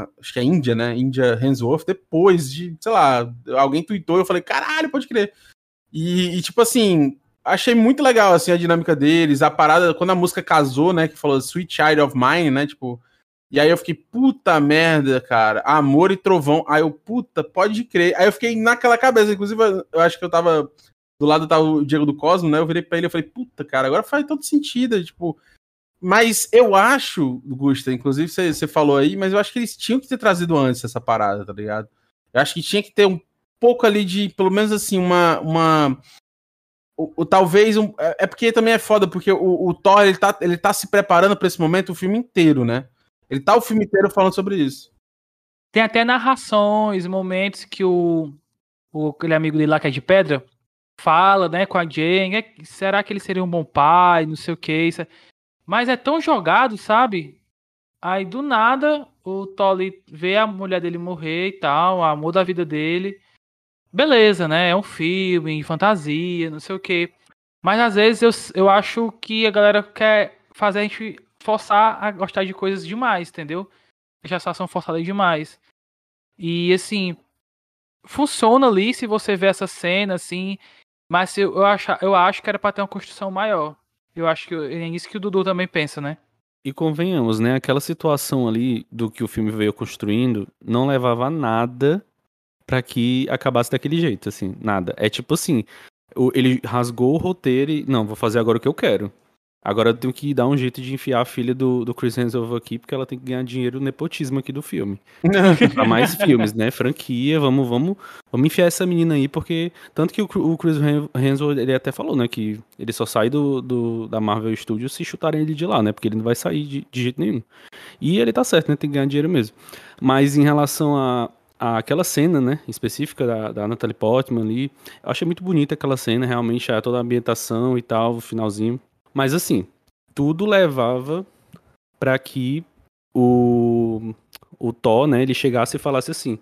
Speaker 2: a acho que é Índia, né? Índia Hemsworth, depois de, sei lá, alguém tweetou eu falei, caralho, pode crer. E, e, tipo assim, achei muito legal, assim, a dinâmica deles, a parada, quando a música casou, né, que falou Sweet Child of Mine, né, tipo, E aí eu fiquei, puta merda, cara. Amor e Trovão. Aí eu, puta, pode crer. Aí eu fiquei naquela cabeça. Inclusive, eu acho que eu tava. Do lado tava o Diego do Cosmo, né? Eu virei pra ele e falei, puta, cara, agora faz todo sentido. Tipo. Mas eu acho, Gusta, inclusive você, falou aí, mas eu acho que eles tinham que ter trazido antes essa parada, tá ligado? Eu acho que tinha que ter um pouco ali de, pelo menos assim, uma. uma o, o talvez um, é, é porque também é foda, porque o, o Thor ele tá, ele tá se preparando para esse momento o filme inteiro, né? Ele tá o filme inteiro falando sobre isso.
Speaker 1: Tem até narrações, momentos que o, o aquele amigo dele lá que é de pedra fala, né, com a Jane, é, será que ele seria um bom pai, não sei o que, isso é... mas é tão jogado, sabe? Aí do nada o Tolly vê a mulher dele morrer e tal, o amor da vida dele. Beleza, né? É um filme, fantasia, não sei o que. Mas às vezes eu, eu acho que a galera quer fazer a gente forçar a gostar de coisas demais, entendeu? Deixar a situação forçada demais. E assim, funciona ali se você vê essa cena, assim. Mas eu, eu, acho, eu acho que era pra ter uma construção maior. Eu acho que é isso que o Dudu também pensa, né?
Speaker 3: E convenhamos, né? Aquela situação ali do que o filme veio construindo não levava nada para que acabasse daquele jeito, assim, nada. É tipo assim, ele rasgou o roteiro e não, vou fazer agora o que eu quero. Agora eu tenho que dar um jeito de enfiar a filha do, do Chris Hemsworth aqui, porque ela tem que ganhar dinheiro no nepotismo aqui do filme. pra mais filmes, né? Franquia, vamos, vamos, vamos enfiar essa menina aí, porque. Tanto que o, o Chris Hemsworth, ele até falou, né? Que ele só sai do, do, da Marvel Studios se chutarem ele de lá, né? Porque ele não vai sair de, de jeito nenhum. E ele tá certo, né? Tem que ganhar dinheiro mesmo. Mas em relação a, aquela cena, né, específica da, da Natalie Portman ali, eu achei muito bonita aquela cena, realmente, toda a ambientação e tal, o finalzinho. Mas assim, tudo levava para que o, o Thor, né, ele chegasse e falasse assim: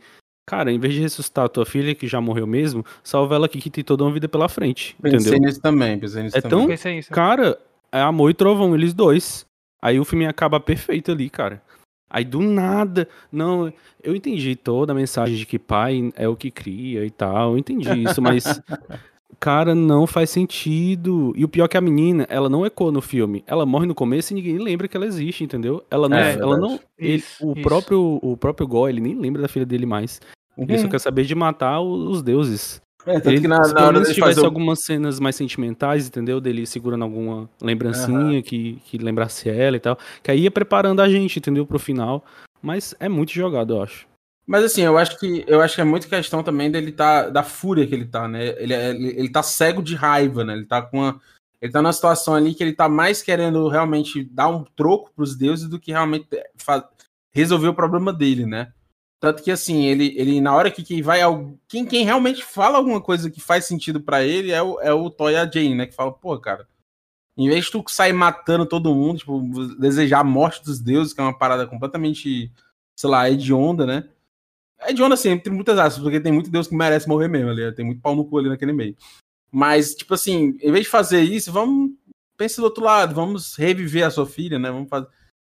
Speaker 3: Cara, em vez de ressuscitar a tua filha, que já morreu mesmo, salva ela aqui que tem toda uma vida pela frente. Pensei entendeu?
Speaker 2: nisso também, pensei nisso
Speaker 3: é
Speaker 2: também.
Speaker 3: Tão, cara, é amor e trovão, eles dois. Aí o filme acaba perfeito ali, cara. Aí do nada, não, eu entendi toda a mensagem de que pai é o que cria e tal, eu entendi isso, mas Cara, não faz sentido. E o pior é que a menina, ela não ecoa no filme. Ela morre no começo e ninguém lembra que ela existe, entendeu? Ela não. É, ela não ele, isso, o, isso. Próprio, o próprio Gó, ele nem lembra da filha dele mais. Uhum. Ele só quer saber de matar os deuses. É, tanto ele, que na, se na hora se tivesse algumas cenas mais sentimentais, entendeu? Dele segurando alguma lembrancinha uhum. que, que lembrasse ela e tal. Que aí ia preparando a gente, entendeu? Pro final. Mas é muito jogado, eu acho.
Speaker 2: Mas assim, eu acho que eu acho que é muito questão também dele tá da fúria que ele tá, né? Ele, é, ele, ele tá cego de raiva, né? Ele tá com uma, ele tá numa situação ali que ele tá mais querendo realmente dar um troco pros deuses do que realmente resolver o problema dele, né? Tanto que assim, ele, ele na hora que quem vai quem, quem realmente fala alguma coisa que faz sentido para ele é o, é o Toy Jane, né? Que fala, pô, cara, em vez de tu sair matando todo mundo, tipo, desejar a morte dos deuses, que é uma parada completamente, sei lá, hedionda, né? É de onda assim, entre muitas aspas, porque tem muito Deus que merece morrer mesmo ali. Tem muito pau no cu ali naquele meio. Mas, tipo assim, em vez de fazer isso, vamos. Pense do outro lado, vamos reviver a sua filha, né? Vamos fazer.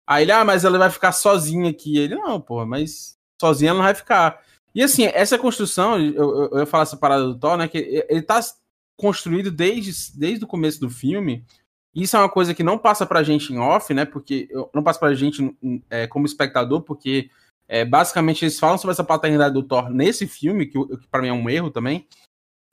Speaker 2: Aí ele, ah, mas ela vai ficar sozinha aqui. Ele, não, porra, mas sozinha ela não vai ficar. E assim, essa construção, eu, eu, eu ia falar essa parada do Thor, né? Que ele tá construído desde, desde o começo do filme. Isso é uma coisa que não passa pra gente em off, né? Porque não passa pra gente é, como espectador, porque é, basicamente, eles falam sobre essa paternidade do Thor nesse filme, que, que para mim é um erro também.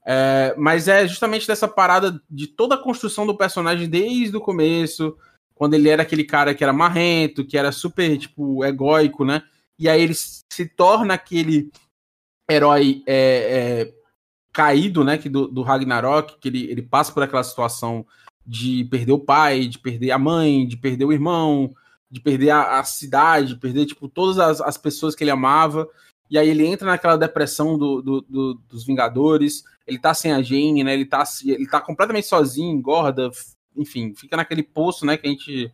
Speaker 2: É, mas é justamente dessa parada de toda a construção do personagem desde o começo, quando ele era aquele cara que era marrento, que era super, tipo, egóico, né? E aí ele se torna aquele herói é, é, caído, né? Que do, do Ragnarok, que ele, ele passa por aquela situação de perder o pai, de perder a mãe, de perder o irmão, de perder a, a cidade, perder tipo todas as, as, pessoas que ele amava. E aí ele entra naquela depressão do, do, do, dos Vingadores. Ele tá sem a Jane, né? Ele tá, ele tá completamente sozinho, engorda, enfim, fica naquele poço, né? Que a gente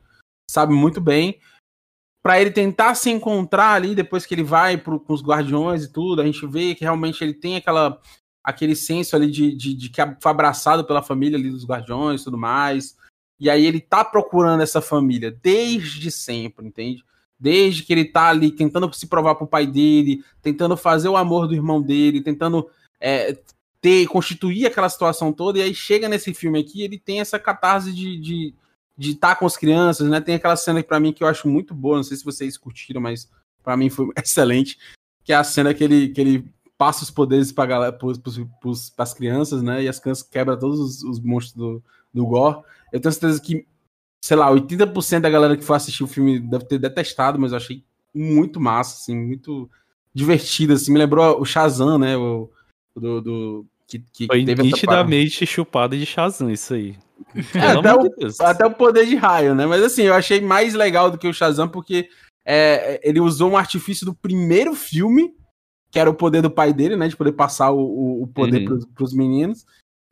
Speaker 2: sabe muito bem. Para ele tentar se encontrar ali depois que ele vai pro, com os Guardiões e tudo, a gente vê que realmente ele tem aquela aquele senso ali de, de, de que foi abraçado pela família ali dos Guardiões e tudo mais. E aí ele tá procurando essa família desde sempre, entende? Desde que ele tá ali tentando se provar pro pai dele, tentando fazer o amor do irmão dele, tentando é, ter, constituir aquela situação toda, e aí chega nesse filme aqui, ele tem essa catarse de, de, de estar tá com as crianças, né? Tem aquela cena para mim que eu acho muito boa, não sei se vocês curtiram, mas para mim foi excelente, que é a cena que ele, que ele passa os poderes para as crianças, né? E as crianças quebram todos os, os monstros do, do Gore. Eu tenho certeza que, sei lá, 80% da galera que foi assistir o filme deve ter detestado, mas eu achei muito massa, assim, muito divertido, assim. Me lembrou o Shazam, né? O, do, do
Speaker 3: que, que Foi teve nitidamente chupado de Shazam isso aí.
Speaker 2: É, até, o, até, o, poder de raio, né? Mas assim, eu achei mais legal do que o Shazam porque é, ele usou um artifício do primeiro filme, que era o poder do pai dele, né? De poder passar o, o poder uhum. pros, pros meninos.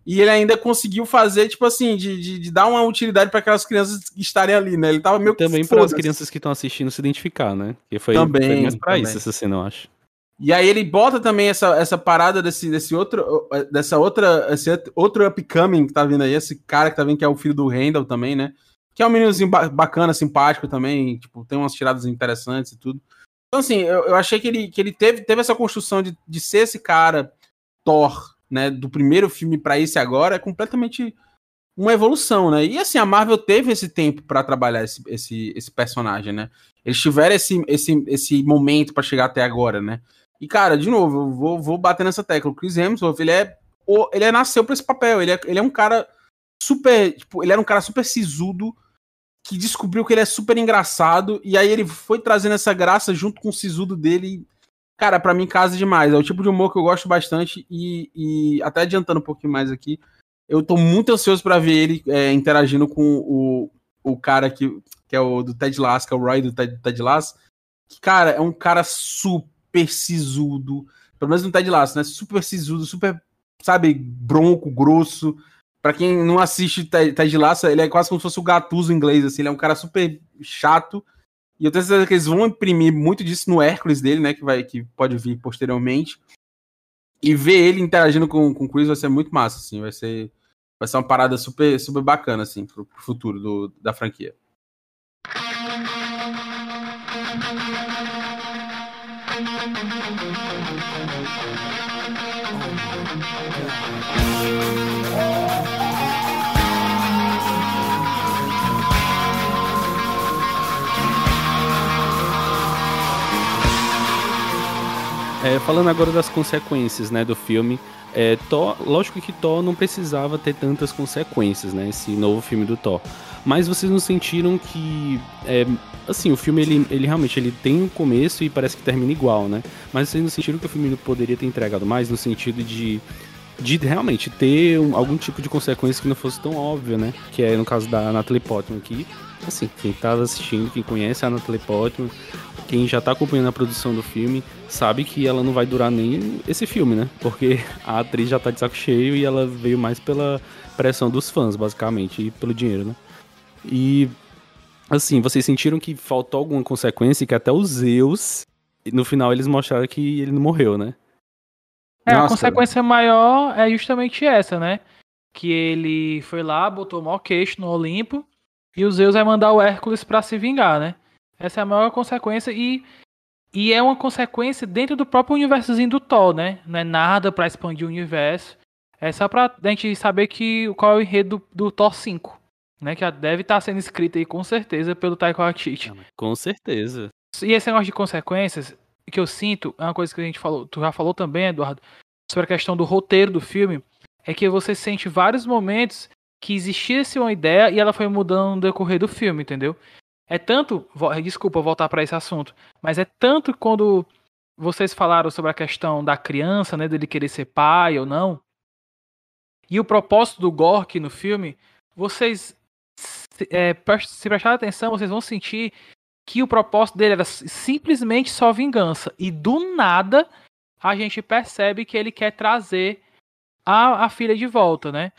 Speaker 2: E ele ainda conseguiu fazer, tipo assim, de, de, de dar uma utilidade para aquelas crianças estarem ali, né? Ele tava meio
Speaker 3: que. Também para as crianças que estão assistindo se identificar, né? Que foi,
Speaker 2: também, foi
Speaker 3: mais pra isso essa cena, eu acho.
Speaker 2: E aí ele bota também essa, essa parada desse, desse outro, dessa outra, esse outro upcoming que tá vindo aí, esse cara que tá vindo, que é o filho do Randall também, né? Que é um meninozinho bacana, simpático também, tipo, tem umas tiradas interessantes e tudo. Então, assim, eu, eu achei que ele, que ele teve, teve essa construção de, de ser esse cara Thor, né, do primeiro filme para esse agora, é completamente uma evolução, né? E assim, a Marvel teve esse tempo para trabalhar esse, esse, esse personagem, né? Eles tiveram esse, esse, esse momento para chegar até agora, né? E, cara, de novo, eu vou, vou bater nessa tecla. O Chris Hemsworth, ele é. Ele é, nasceu pra esse papel. Ele é, ele é um cara super. Tipo, ele era um cara super sisudo que descobriu que ele é super engraçado. E aí ele foi trazendo essa graça junto com o sisudo dele. Cara, para mim casa demais. É o tipo de humor que eu gosto bastante. E, e até adiantando um pouquinho mais aqui, eu tô muito ansioso para ver ele é, interagindo com o, o cara que, que é o do Ted Lasso, que é o Roy do Ted, Ted Lasso. Que, cara, é um cara super sisudo. Pelo menos no Ted Lasso, né? Super sisudo, super, sabe, bronco, grosso. Pra quem não assiste Ted Lasso, ele é quase como se fosse o Gatuso inglês, assim. Ele é um cara super chato. E eu tenho certeza que eles vão imprimir muito disso no Hércules dele, né? Que, vai, que pode vir posteriormente. E ver ele interagindo com, com o Chris vai ser muito massa, assim. Vai ser, vai ser uma parada super, super bacana, assim, pro, pro futuro do, da franquia.
Speaker 3: É, falando agora das consequências né, do filme, é, Thor, lógico que Thor não precisava ter tantas consequências, né? Esse novo filme do Thor. Mas vocês não sentiram que. É, assim, o filme ele, ele realmente ele tem um começo e parece que termina igual, né? Mas vocês não sentiram que o filme poderia ter entregado mais no sentido de. De realmente ter um, algum tipo de consequência que não fosse tão óbvia, né? Que é no caso da Natalie Portman aqui. Assim, quem tá assistindo, quem conhece a Natalie Portman, quem já tá acompanhando a produção do filme, sabe que ela não vai durar nem esse filme, né? Porque a atriz já tá de saco cheio e ela veio mais pela pressão dos fãs, basicamente, e pelo dinheiro, né? E assim, vocês sentiram que faltou alguma consequência que até os Zeus, no final eles mostraram que ele não morreu, né?
Speaker 1: É, Nossa, a consequência maior é justamente essa, né? Que ele foi lá, botou o maior queixo no Olimpo e o Zeus vai mandar o Hércules para se vingar, né? Essa é a maior consequência e e é uma consequência dentro do próprio universozinho do Thor, né? Não é nada para expandir o universo. É só pra gente saber que qual é o enredo do, do Thor 5 né? Que já deve estar tá sendo escrita aí com certeza pelo Taika Waititi.
Speaker 3: Com certeza.
Speaker 1: E esse negócio de consequências que eu sinto, é uma coisa que a gente falou, tu já falou também, Eduardo, sobre a questão do roteiro do filme, é que você sente vários momentos que existisse uma ideia e ela foi mudando no decorrer do filme, entendeu? É tanto, desculpa voltar para esse assunto, mas é tanto quando vocês falaram sobre a questão da criança, né, dele querer ser pai ou não, e o propósito do Gork no filme, vocês se, é, se prestar atenção, vocês vão sentir que o propósito dele era simplesmente só vingança. E do nada a gente percebe que ele quer trazer a, a filha de volta, né?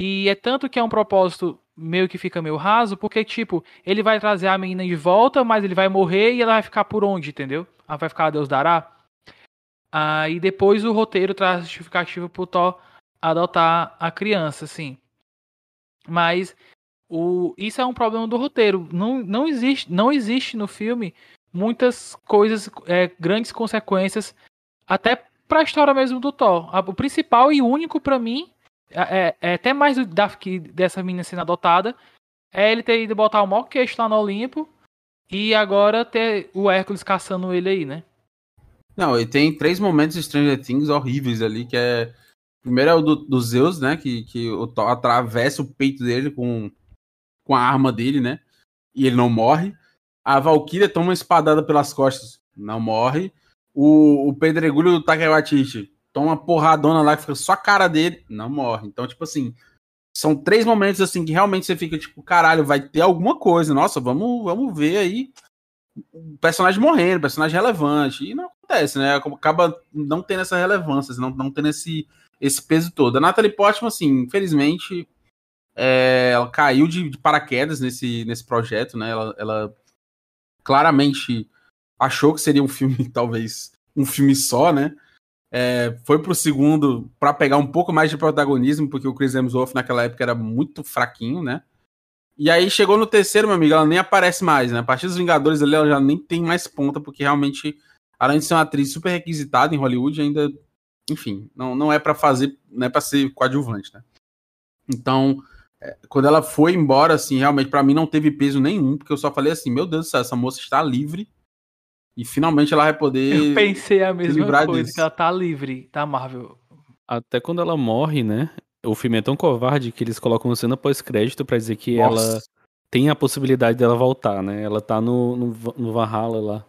Speaker 1: E é tanto que é um propósito meio que fica meio raso, porque, tipo, ele vai trazer a menina de volta, mas ele vai morrer e ela vai ficar por onde, entendeu? Ela vai ficar a Deus dará. Ah, e depois o roteiro traz justificativa pro Thor adotar a criança, assim. Mas o, isso é um problema do roteiro. Não, não, existe, não existe no filme muitas coisas, é, grandes consequências, até para a história mesmo do Thor. O principal e único para mim é, é, é, até mais da, que dessa menina sendo adotada é ele ter ido botar o maior queixo lá no Olimpo e agora ter o Hércules caçando ele aí, né?
Speaker 2: Não, e tem três momentos de Stranger Things horríveis ali, que é. Primeiro é o do, do Zeus, né? Que, que o atravessa o peito dele com, com a arma dele, né? E ele não morre. A Valkyria toma uma espadada pelas costas, não morre. O, o pedregulho do Takewatiti toma uma porradona lá que fica só a cara dele, não morre. Então, tipo assim, são três momentos assim que realmente você fica tipo, caralho, vai ter alguma coisa. Nossa, vamos, vamos ver aí o personagem morrendo, personagem relevante. E não acontece, né? Acaba não tendo essa relevância, não, não tendo esse, esse peso todo. A Natalie Portman, assim, infelizmente, é, ela caiu de, de, paraquedas nesse, nesse projeto, né? Ela, ela claramente achou que seria um filme, talvez, um filme só, né? É, foi pro segundo para pegar um pouco mais de protagonismo, porque o Chris Hemsworth naquela época era muito fraquinho, né? E aí chegou no terceiro, meu amigo, ela nem aparece mais, né? A partir dos Vingadores ali, ela já nem tem mais ponta, porque realmente, além de ser uma atriz super requisitada em Hollywood, ainda, enfim, não, não é para fazer, não é pra ser coadjuvante, né? Então, é, quando ela foi embora, assim, realmente, para mim não teve peso nenhum, porque eu só falei assim, meu Deus do céu, essa moça está livre, e finalmente ela vai poder.
Speaker 1: Eu pensei a mesma coisa, disso. que ela tá livre da Marvel.
Speaker 3: Até quando ela morre, né? O filme é tão covarde que eles colocam cena pós-crédito para dizer que Nossa. ela tem a possibilidade dela voltar, né? Ela tá no, no, no Valhalla lá.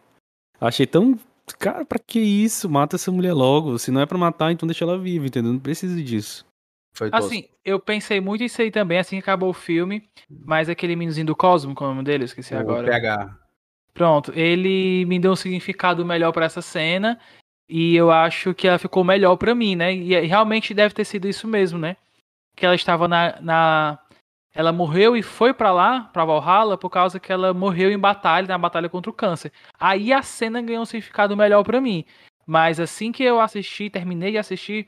Speaker 3: Achei tão. Cara, pra que isso? Mata essa mulher logo. Se não é pra matar, então deixa ela viva, entendeu? Não precisa disso.
Speaker 1: Foi assim, eu pensei muito isso aí também, assim que acabou o filme. Mas aquele meninozinho do Cosmo, qual é o nome dele? Eu esqueci o agora.
Speaker 2: PH.
Speaker 1: Pronto, ele me deu um significado melhor para essa cena. E eu acho que ela ficou melhor para mim, né? E realmente deve ter sido isso mesmo, né? Que ela estava na. na... Ela morreu e foi para lá, pra Valhalla, por causa que ela morreu em batalha, na batalha contra o câncer. Aí a cena ganhou um significado melhor para mim. Mas assim que eu assisti, terminei de assistir,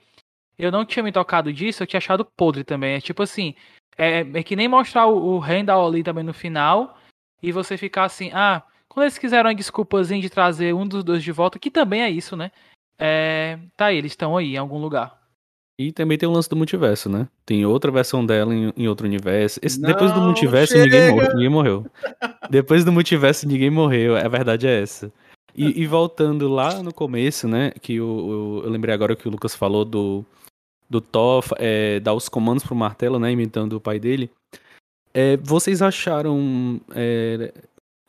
Speaker 1: eu não tinha me tocado disso, eu tinha achado podre também. É tipo assim, é, é que nem mostrar o, o Randall ali também no final, e você ficar assim, ah, quando eles quiseram a desculpazinha de trazer um dos dois de volta, que também é isso, né? É, tá aí, eles estão aí em algum lugar.
Speaker 3: E também tem o lance do multiverso, né? Tem outra versão dela em, em outro universo. Esse, Não, depois do multiverso, ninguém, mor ninguém, morreu. depois do multiverso, ninguém morreu. A verdade é essa. E, e voltando lá no começo, né? Que o, o, eu lembrei agora que o Lucas falou do, do Thor é, dar os comandos pro martelo, né? Imitando o pai dele. É, vocês acharam é,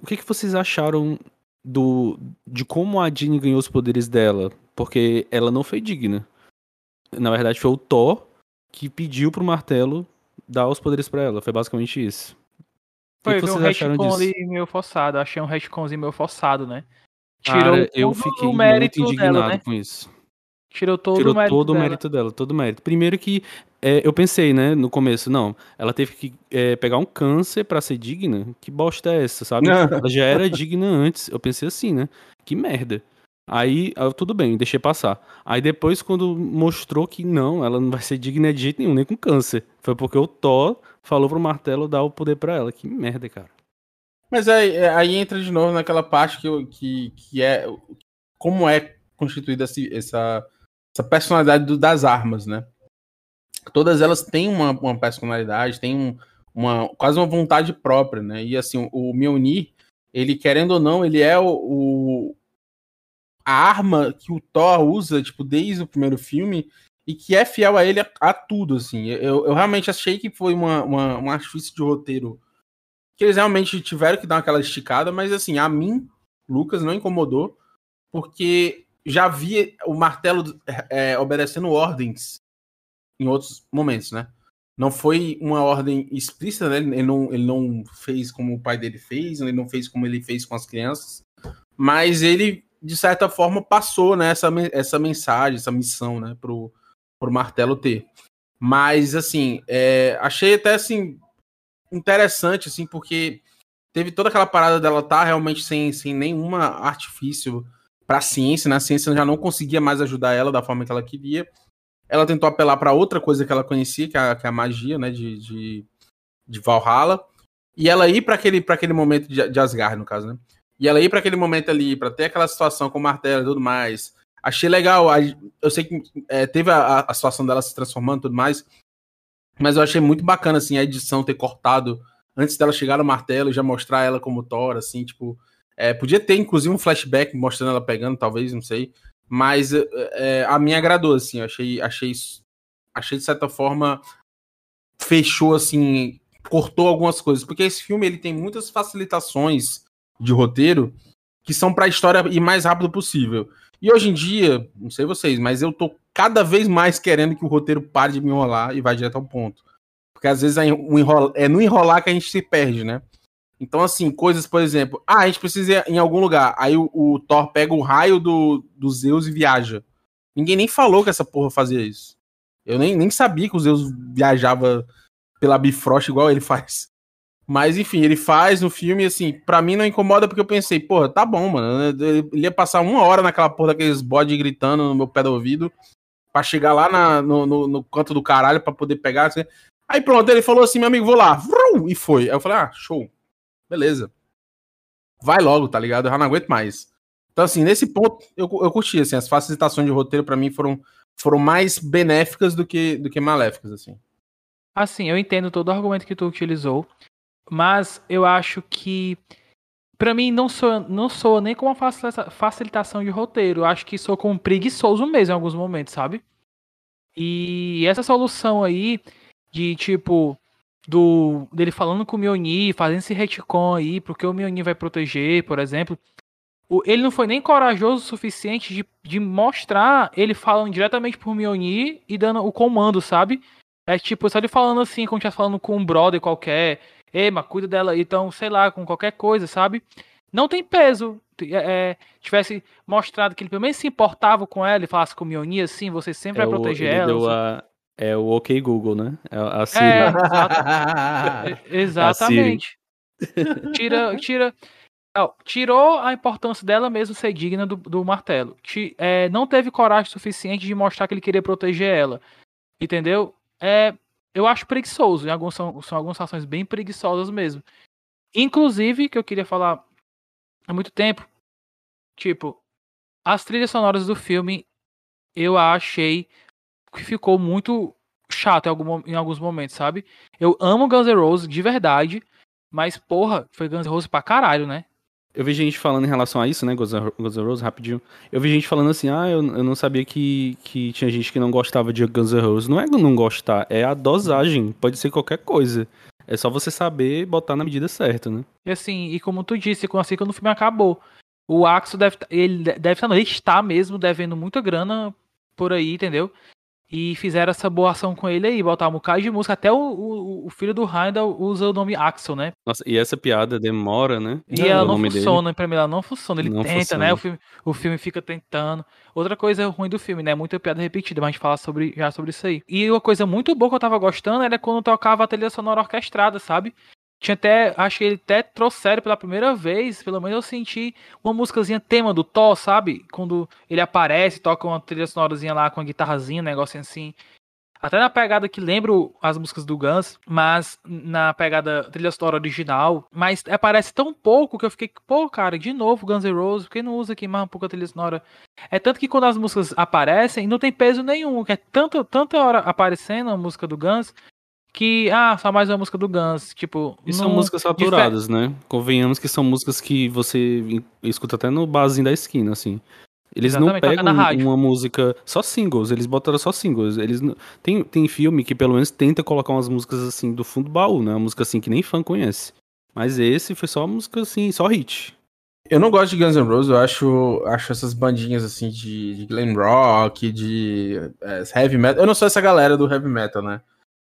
Speaker 3: o que, que vocês acharam do de como a Jean ganhou os poderes dela? Porque ela não foi digna. Na verdade, foi o Thor que pediu pro martelo dar os poderes para ela. Foi basicamente isso.
Speaker 1: Foi, o que, que vocês um acharam disso? ali meio forçado. Achei um retconzinho meio forçado, né?
Speaker 3: Tirou Cara, eu fiquei o mérito muito indignado dela, né? com isso.
Speaker 1: Tirou todo
Speaker 3: Tirou
Speaker 1: o mérito
Speaker 3: todo
Speaker 1: dela.
Speaker 3: o mérito dela, todo o mérito. Primeiro que é, eu pensei, né, no começo, não, ela teve que é, pegar um câncer para ser digna. Que bosta é essa, sabe? ela já era digna antes. Eu pensei assim, né? Que merda. Aí, tudo bem, deixei passar. Aí depois, quando mostrou que não, ela não vai ser digna de jeito nenhum, nem com câncer. Foi porque o Thor falou pro martelo dar o poder para ela. Que merda, cara.
Speaker 2: Mas aí, é, aí entra de novo naquela parte que, que, que é. Como é constituída essa, essa personalidade do, das armas, né? Todas elas têm uma, uma personalidade, têm um, uma quase uma vontade própria, né? E assim, o Mjolnir, ele querendo ou não, ele é o, o, a arma que o Thor usa, tipo, desde o primeiro filme e que é fiel a ele a, a tudo, assim. Eu, eu, realmente achei que foi uma, uma, um artifício de roteiro que eles realmente tiveram que dar aquela esticada, mas assim, a mim, Lucas, não incomodou, porque já vi o martelo é, obedecendo ordens em outros momentos, né? Não foi uma ordem explícita, né? Ele não, ele não fez como o pai dele fez, ele não fez como ele fez com as crianças, mas ele, de certa forma, passou né, essa, essa mensagem, essa missão, né, pro, pro martelo ter. Mas, assim, é, achei até, assim, interessante, assim, porque teve toda aquela parada dela estar tá realmente sem, sem nenhuma artifício para a ciência, né? A ciência já não conseguia mais ajudar ela da forma que ela queria. Ela tentou apelar para outra coisa que ela conhecia, que é a, que é a magia, né? De, de, de, Valhalla. E ela ir para aquele, aquele momento de, de Asgard, no caso, né? E ela ir para aquele momento ali, para ter aquela situação com o martelo e tudo mais. Achei legal. Eu sei que é, teve a, a situação dela se transformando e tudo mais. Mas eu achei muito bacana, assim, a edição ter cortado antes dela chegar no martelo, já mostrar ela como Thor, assim, tipo. É, podia ter, inclusive, um flashback mostrando ela pegando, talvez, não sei. Mas é, a minha agradou, assim. Achei, achei, achei, de certa forma, fechou, assim, cortou algumas coisas. Porque esse filme, ele tem muitas facilitações de roteiro que são para a história ir mais rápido possível. E hoje em dia, não sei vocês, mas eu tô cada vez mais querendo que o roteiro pare de me enrolar e vá direto ao ponto. Porque às vezes é, é no enrolar que a gente se perde, né? Então, assim, coisas, por exemplo, ah, a gente precisa ir em algum lugar. Aí o, o Thor pega o raio do, do Zeus e viaja. Ninguém nem falou que essa porra fazia isso. Eu nem, nem sabia que o Zeus viajava pela Bifrost igual ele faz. Mas enfim, ele faz no filme, assim, pra mim não incomoda porque eu pensei, porra, tá bom, mano. Ele ia passar uma hora naquela porra daqueles bode gritando no meu pé do ouvido pra chegar lá na, no, no, no, canto do caralho pra poder pegar. Assim. Aí pronto, ele falou assim, meu amigo, vou lá. E foi. Aí eu falei, ah, show. Beleza. Vai logo, tá ligado? Eu já não aguento mais. Então, assim, nesse ponto, eu, eu curti, assim, as facilitações de roteiro para mim foram, foram mais benéficas do que, do que maléficas, assim.
Speaker 1: Assim, eu entendo todo o argumento que tu utilizou. Mas eu acho que para mim não sou não sou nem com uma facilitação de roteiro, eu acho que sou com um preguiçoso mesmo em alguns momentos, sabe? E essa solução aí de tipo do dele falando com o Mjolnir, fazendo esse retcon aí, porque o Mjolnir vai proteger, por exemplo, o, ele não foi nem corajoso o suficiente de, de mostrar ele falando diretamente por Mjolnir e dando o comando, sabe? É tipo, só ele falando assim, como tivesse falando com um brother qualquer, Ei, mas cuida dela. Então, sei lá, com qualquer coisa, sabe? Não tem peso. É, é, tivesse mostrado que ele pelo menos se importava com ela e falasse com Mionia, assim, você sempre é vai proteger ela.
Speaker 3: A, é o OK Google, né? É a Siri. É,
Speaker 1: exata, exatamente. A tira, tira, tirou a importância dela mesmo ser digna do, do martelo. É, não teve coragem suficiente de mostrar que ele queria proteger ela. Entendeu? É, eu acho preguiçoso. Em alguns, são, são algumas ações bem preguiçosas mesmo. Inclusive, que eu queria falar há muito tempo. Tipo, as trilhas sonoras do filme eu achei ficou muito chato em, algum, em alguns momentos, sabe? Eu amo Guns N' Roses de verdade, mas porra, foi Guns N' Roses pra caralho, né?
Speaker 3: Eu vi gente falando em relação a isso, né, Guns N' Roses, rapidinho. Eu vi gente falando assim, ah, eu, eu não sabia que, que tinha gente que não gostava de Guns N' Roses. Não é não gostar, é a dosagem. Pode ser qualquer coisa. É só você saber botar na medida certa, né?
Speaker 1: E assim, e como tu disse, assim quando o filme acabou, o Axel deve, ele deve estar, ele está mesmo devendo muita grana por aí, entendeu? E fizeram essa boa ação com ele aí, botar um bocado de música. Até o, o, o filho do Heindel usa o nome Axel, né?
Speaker 3: Nossa, e essa piada demora, né?
Speaker 1: E não, ela não funciona, dele. pra mim ela não funciona. Ele não tenta, funciona. né? O filme, o filme fica tentando. Outra coisa ruim do filme, né? Muita piada repetida, mas a gente fala sobre, já sobre isso aí. E uma coisa muito boa que eu tava gostando era quando tocava a trilha sonora orquestrada, sabe? Tinha até, acho que ele até trouxeram pela primeira vez, pelo menos eu senti uma músicazinha tema do Thor, sabe? Quando ele aparece, toca uma trilha sonorazinha lá com a guitarrazinha, um negócio assim. Até na pegada que lembro as músicas do Guns, mas na pegada trilha sonora original. Mas aparece tão pouco que eu fiquei, pô, cara, de novo Guns N' Roses, por que não usa aqui mais um pouco a trilha sonora? É tanto que quando as músicas aparecem, não tem peso nenhum, que é tanto, tanta hora aparecendo a música do Guns, que, ah, só mais uma música do Guns, tipo...
Speaker 3: E são músicas saturadas, né? Convenhamos que são músicas que você escuta até no barzinho da esquina, assim. Eles Exatamente, não pegam uma música só singles, eles botaram só singles. Eles tem, tem filme que pelo menos tenta colocar umas músicas assim do fundo do baú, né? Uma música assim que nem fã conhece. Mas esse foi só música assim, só hit.
Speaker 2: Eu não gosto de Guns N' Roses, eu acho, acho essas bandinhas assim de, de glam rock, de é, heavy metal. Eu não sou essa galera do heavy metal, né?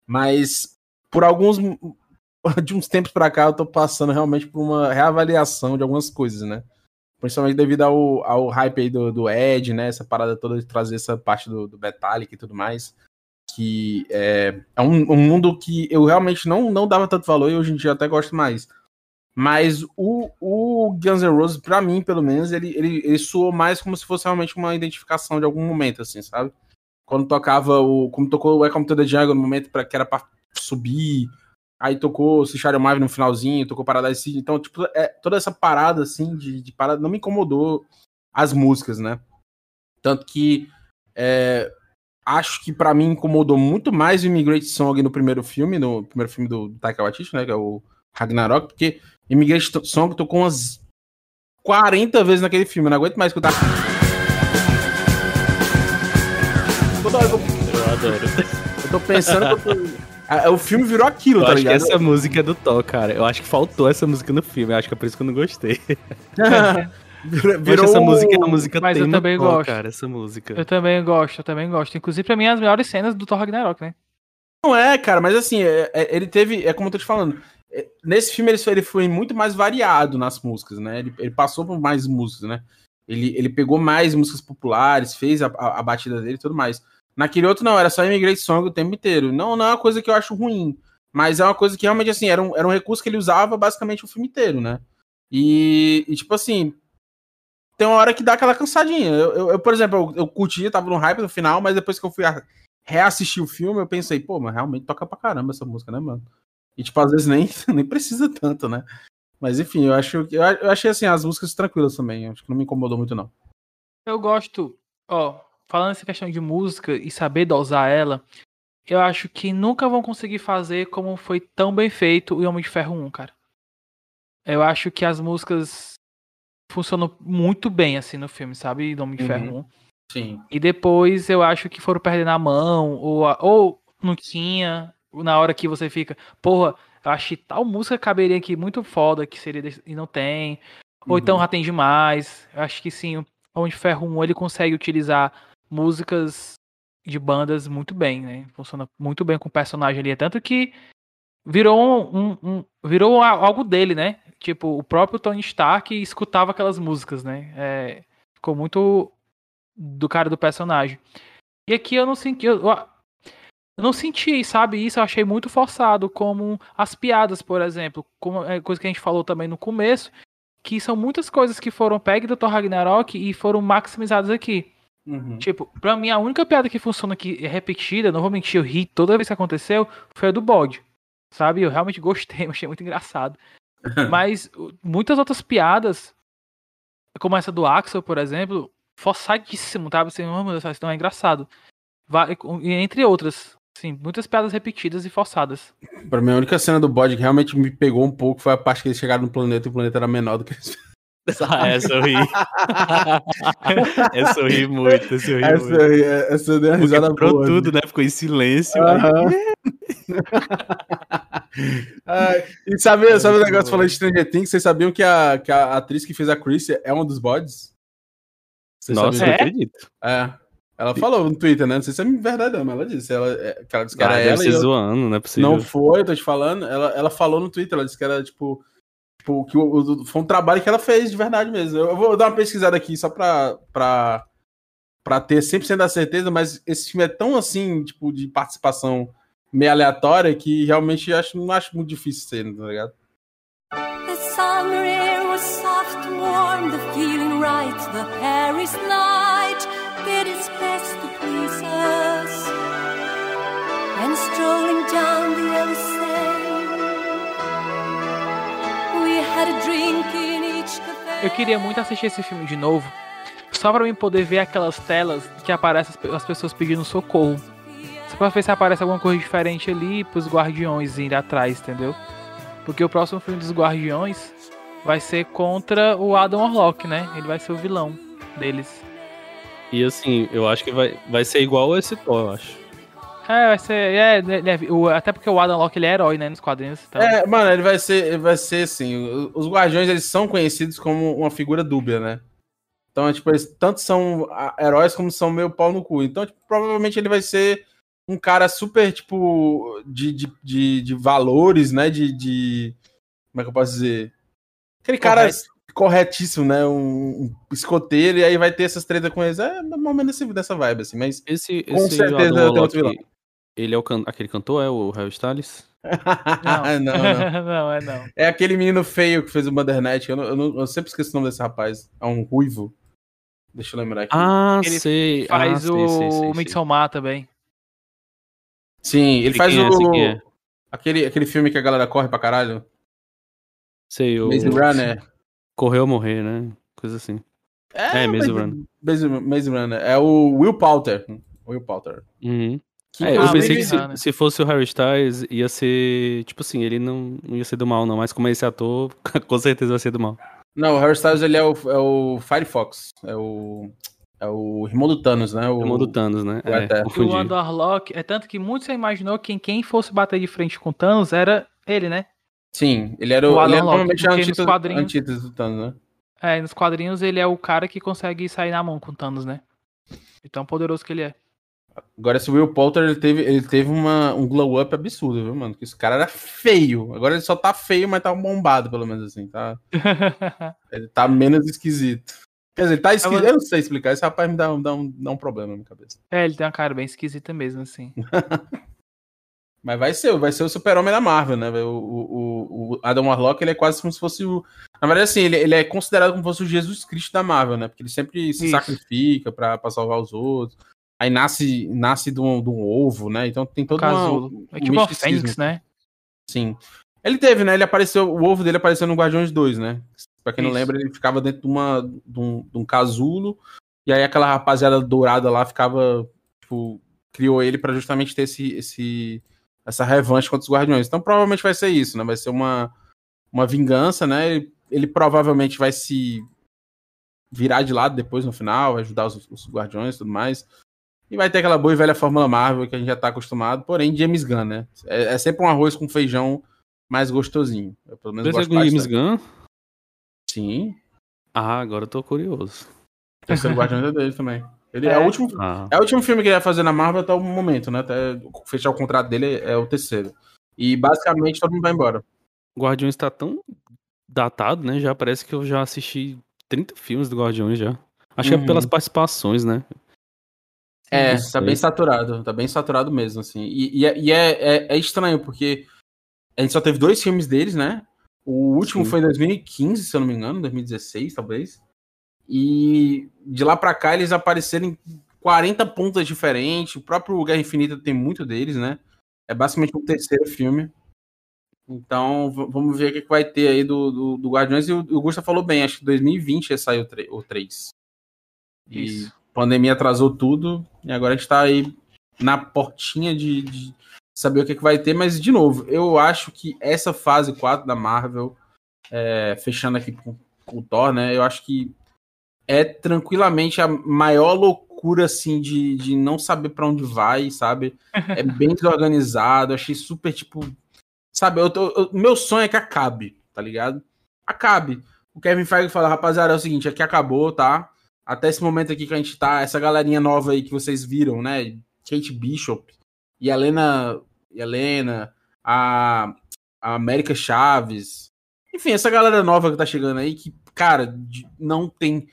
Speaker 2: Mas por alguns de uns tempos para cá eu tô passando realmente por uma reavaliação de algumas coisas, né? Principalmente devido ao, ao hype aí do, do Ed, né? Essa parada toda de trazer essa parte do, do Metallic e tudo mais. Que é, é um, um, mundo que eu realmente não, não dava tanto valor e hoje em dia até gosto mais. Mas o, o Guns N' Roses, pra mim, pelo menos, ele, ele, ele soou mais como se fosse realmente uma identificação de algum momento, assim, sabe? Quando tocava o. Como tocou o Welcome to the Jungle no momento pra, que era pra subir. Aí tocou Cicharo Mave no finalzinho, tocou Paradise City. Então, tipo, é, toda essa parada, assim, de, de parada, não me incomodou as músicas, né? Tanto que é, acho que para mim incomodou muito mais o Immigrant Song no primeiro filme, no primeiro filme do Taika Waititi, né? Que é o Ragnarok, porque Immigrant Song tocou umas 40 vezes naquele filme, eu não aguento mais escutar.
Speaker 3: Adoro.
Speaker 2: eu tô pensando que eu tô... Ah, O filme virou aquilo,
Speaker 3: Eu
Speaker 2: tá
Speaker 3: acho que
Speaker 2: ligado?
Speaker 3: essa música é do Thor, cara. Eu acho que faltou essa música no filme. Eu acho que é por isso que eu não gostei.
Speaker 2: virou,
Speaker 3: essa música é uma música
Speaker 1: Mas eu também
Speaker 3: Thor,
Speaker 1: gosto.
Speaker 3: cara, essa música.
Speaker 1: Eu também gosto, eu também gosto. Inclusive, pra mim, as melhores cenas do Thor Ragnarok, né?
Speaker 2: Não é, cara, mas assim, é- é- ele teve, é como eu tô te falando, é, nesse filme ele foi, ele foi muito mais variado nas músicas, né? Ele, ele passou por mais músicas, né? Ele, ele pegou mais músicas populares, fez a, a, a batida dele e tudo mais. Naquele outro não, era só Immigrant Song o tempo inteiro. Não, não é uma coisa que eu acho ruim, mas é uma coisa que realmente, assim, era um, era um recurso que ele usava basicamente o filme inteiro, né? E, e, tipo assim, tem uma hora que dá aquela cansadinha. Eu, eu- eu, por exemplo, eu, eu curti, tava no hype no final, mas depois que eu fui reassistir o filme, eu pensei, pô, mas realmente toca pra caramba essa música, né, mano? E, tipo, às vezes nem, nem precisa tanto, né? Mas, enfim, eu acho eu, eu achei, assim, as músicas tranquilas também. Acho que não me incomodou muito, não.
Speaker 1: Eu gosto, ó, falando essa questão de música e saber dosar ela, eu acho que nunca vão conseguir fazer como foi tão bem feito o Homem de Ferro 1, cara. Eu acho que as músicas funcionam muito bem, assim, no filme, sabe? Do Homem de
Speaker 2: Uhum.
Speaker 1: Ferro 1.
Speaker 2: Sim.
Speaker 1: E depois eu acho que foram perdendo a mão, ou, a- ou não tinha, na hora que você fica, porra, eu achei tal música caberia aqui muito foda, que seria desse- e não tem. Ou então
Speaker 2: Uhum.
Speaker 1: já tem demais. Eu acho que sim, o Homem de Ferro 1 ele consegue utilizar músicas de bandas muito bem, né? Funciona muito bem com o personagem ali. É Tanto que virou um, um- virou algo dele, né? Tipo, o próprio Tony Stark escutava aquelas músicas, né? É, ficou muito do cara do personagem. E aqui eu não senti. Eu, eu não senti, sabe? Isso eu achei muito forçado, como as piadas, por exemplo. Como é coisa que a gente falou também no começo, que são muitas coisas que foram pegas do Thor Ragnarok e foram maximizadas aqui.
Speaker 2: Uhum.
Speaker 1: Tipo, pra mim, a única piada que funciona aqui é repetida, não vou mentir, eu ri toda vez que aconteceu, foi a do bode. Sabe? Eu realmente gostei, achei muito engraçado. Mas muitas outras piadas, como essa do Axel, por exemplo, forçadíssimo, sabe? Assim, oh, meu Deus, isso não é engraçado. E entre outras, sim, muitas piadas repetidas e forçadas.
Speaker 2: Pra mim, a única cena do bode que realmente me pegou um pouco foi a parte que eles chegaram no planeta e o planeta era menor do que eles
Speaker 3: Ah, essa eu ri. essa eu ri muito, essa eu ri
Speaker 2: Essa,
Speaker 3: muito.
Speaker 2: aí, essa eu dei uma risada boa.
Speaker 3: tudo, né? Ficou em silêncio.
Speaker 2: Aham. Ai, e sabe, sabe o negócio falando de Stranger Things? Vocês sabiam que a, que a atriz que fez a Chris é uma dos bodes? Vocês
Speaker 3: Nossa,
Speaker 2: sabiam?
Speaker 3: eu
Speaker 1: É?
Speaker 3: acredito.
Speaker 2: É. Ela falou no Twitter, né? Não sei se é verdade, não, mas ela disse. Ela, é, que ela disse que
Speaker 3: Ah,
Speaker 2: era
Speaker 3: deve
Speaker 2: ela
Speaker 3: ser zoando, não é possível.
Speaker 2: Não foi, eu tô te falando. Ela, ela falou no Twitter, ela disse que era, tipo, tipo que o, o- foi um trabalho que ela fez de verdade mesmo. Eu, vou dar uma pesquisada aqui só pra, pra, pra ter 100% da certeza, mas esse filme é tão assim, tipo, de participação meio aleatória que realmente acho, não acho muito difícil ser, tá ligado?
Speaker 4: The summer air was soft warm, the feeling right, the Paris night did its best to please us. And strolling down the yellow
Speaker 1: Eu queria muito assistir esse filme de novo, só pra mim poder ver aquelas telas que aparecem as pe- as pessoas pedindo socorro. Só pra ver se aparece alguma coisa diferente ali pros guardiões ir atrás, entendeu? Porque o próximo filme dos guardiões vai ser contra o Adam Warlock, né? Ele vai ser o vilão deles.
Speaker 3: E assim, eu acho que vai, vai ser igual esse Thor, eu acho.
Speaker 1: É, vai ser. É, ele é- o- até porque o Adam Warlock ele é herói, né? Nos quadrinhos. Então,
Speaker 2: É, mano, ele vai ser, ele vai ser assim. Os Guardiões eles são conhecidos como uma figura dúbia, né? Então, é, tipo, eles tanto são heróis como são meio pau no cu. Então, tipo, provavelmente ele vai ser um cara super, tipo, de, de, de, de valores, né? De, de. Como é que eu posso dizer? Aquele cara
Speaker 1: Correto.
Speaker 2: corretíssimo, né? Um, um escoteiro, e aí vai ter essas tretas com eles. É mais ou menos dessa vibe, assim. Mas
Speaker 3: Esse,
Speaker 2: Com
Speaker 3: esse
Speaker 2: certeza tem outro vilão.
Speaker 3: Ele é o can... aquele cantor, é o Harry Styles?
Speaker 1: Não.
Speaker 2: não, não.
Speaker 1: não, é não.
Speaker 2: É aquele menino feio que fez o Mothernet. Eu, não- eu, não- eu sempre esqueço o nome desse rapaz. É um ruivo. Deixa eu lembrar aqui.
Speaker 3: Ah,
Speaker 1: Ele
Speaker 3: sei.
Speaker 1: Faz
Speaker 3: ah,
Speaker 1: o
Speaker 3: sei, sei, sei.
Speaker 1: Midsommar também.
Speaker 2: Sim, ele
Speaker 3: Sei
Speaker 2: faz
Speaker 3: é,
Speaker 2: o.
Speaker 3: é.
Speaker 2: aquele, aquele filme que a galera corre pra caralho.
Speaker 3: Sei, o...
Speaker 2: Maze Runner.
Speaker 3: Correu ou morrer, né? Coisa assim. É, Maze Runner.
Speaker 2: Maze, Maze Runner. É o Will Poulter. Will Poulter.
Speaker 3: Uhum.
Speaker 2: Que,
Speaker 3: É, eu pensei que se,
Speaker 1: Hannah.
Speaker 3: se fosse o Harry Styles, ia ser. Tipo assim, ele não, não ia ser do mal, não. Mas como é esse ator, com certeza vai ser do mal.
Speaker 2: Não, o Harry Styles ele é o, é o Firefox. É o. É o irmão do Thanos, né? O,
Speaker 3: irmão do Thanos, né?
Speaker 2: o
Speaker 3: É.
Speaker 1: E o. Underlock, é tanto que muito você imaginou que quem fosse bater de frente com o Thanos era ele, né?
Speaker 2: Sim, ele era
Speaker 1: O
Speaker 2: o. Ele era normalmente a antítese, do Thanos, né?
Speaker 1: É, nos quadrinhos ele é o cara que consegue sair na mão com o Thanos, né? De tão poderoso que ele é.
Speaker 2: Agora, esse Will Poulter, ele teve, ele teve uma, um glow up absurdo, viu, mano? Que esse cara era feio. Agora ele só tá feio, mas tá bombado, pelo menos assim, tá? Ele tá menos esquisito. Quer dizer, ele tá esquisito. Eu não sei explicar. Esse rapaz me dá, um- dá, um, dá um problema na minha cabeça.
Speaker 1: é, ele tem uma cara bem esquisita mesmo, assim.
Speaker 2: Mas vai ser, vai ser o super-homem da Marvel, né? O, o, o Adam Warlock, ele é quase como se fosse o... Na verdade, assim, ele, ele é considerado como se fosse o Jesus Cristo da Marvel, né? Porque ele sempre se
Speaker 1: Isso.
Speaker 2: sacrifica pra, pra salvar os outros. Aí nasce, nasce de, um, de um ovo, né? Então tem todo.
Speaker 1: É
Speaker 2: um
Speaker 1: tipo o
Speaker 2: misticismo.
Speaker 1: Fênix, né?
Speaker 2: Sim. Ele teve, né? Ele apareceu, o ovo dele apareceu no Guardiões 2, né? Pra quem não
Speaker 1: Isso.
Speaker 2: lembra, ele ficava dentro de, uma, de, um, de um casulo, e aí aquela rapaziada dourada lá ficava, tipo, criou ele pra justamente ter esse, esse, essa revanche contra os Guardiões. Então provavelmente vai ser isso, né? Vai ser uma, uma vingança, né? Ele, ele provavelmente vai se virar de lado depois no final, ajudar os, os Guardiões e tudo mais. E vai ter aquela boa e velha Fórmula Marvel que a gente já tá acostumado, porém James Gunn, né? É, é sempre um arroz com feijão mais gostosinho. Eu pelo menos
Speaker 3: Pensa
Speaker 2: gosto
Speaker 3: com o James. Gunn?
Speaker 2: Sim.
Speaker 3: Ah, agora eu tô curioso.
Speaker 2: O terceiro Guardiões é dele também. Ele é,
Speaker 1: É.
Speaker 2: o último.
Speaker 3: Ah,
Speaker 2: É o último filme que ele vai fazer na Marvel até o momento, né? Até fechar o contrato dele é o terceiro. E basicamente todo mundo vai embora.
Speaker 3: Guardiões tá tão datado, né? Já parece que eu já assisti 30 filmes do Guardiões já. Acho que
Speaker 2: Uhum.
Speaker 3: é pelas participações, né?
Speaker 2: É, tá bem saturado. Tá bem saturado mesmo, assim. E, e é, e é- é- é estranho, porque a gente só teve dois filmes deles, né? O último
Speaker 3: Sim.
Speaker 2: foi em 2015, se eu não me engano, 2016, talvez. E de lá pra cá eles apareceram em 40 pontas diferentes. O próprio Guerra Infinita tem muito deles, né? É basicamente o terceiro filme. Então, vamos ver o que, vai ter aí do, do, do Guardiões. E o, o Gusta falou bem, acho que 2020 ia sair o, o 3. E
Speaker 1: Isso.
Speaker 2: Pandemia atrasou tudo. E agora a gente tá aí na portinha de, de saber o que, que vai ter. Mas, de novo, eu acho que essa fase 4 da Marvel, é, fechando aqui com, com o Thor, né? Eu acho que é tranquilamente a maior loucura, assim, de, de não saber pra onde vai, sabe? É bem desorganizado, achei super, tipo. Sabe, eu tô- eu- meu sonho é que acabe, tá ligado? Acabe. O Kevin Feige fala, rapaziada, é o seguinte, aqui acabou, tá? Até esse momento aqui que a gente tá, essa galerinha nova aí que vocês viram, né? Kate Bishop e Helena, Helena, a, a América Chaves. Enfim, essa galera nova que tá chegando aí, que, cara, não tem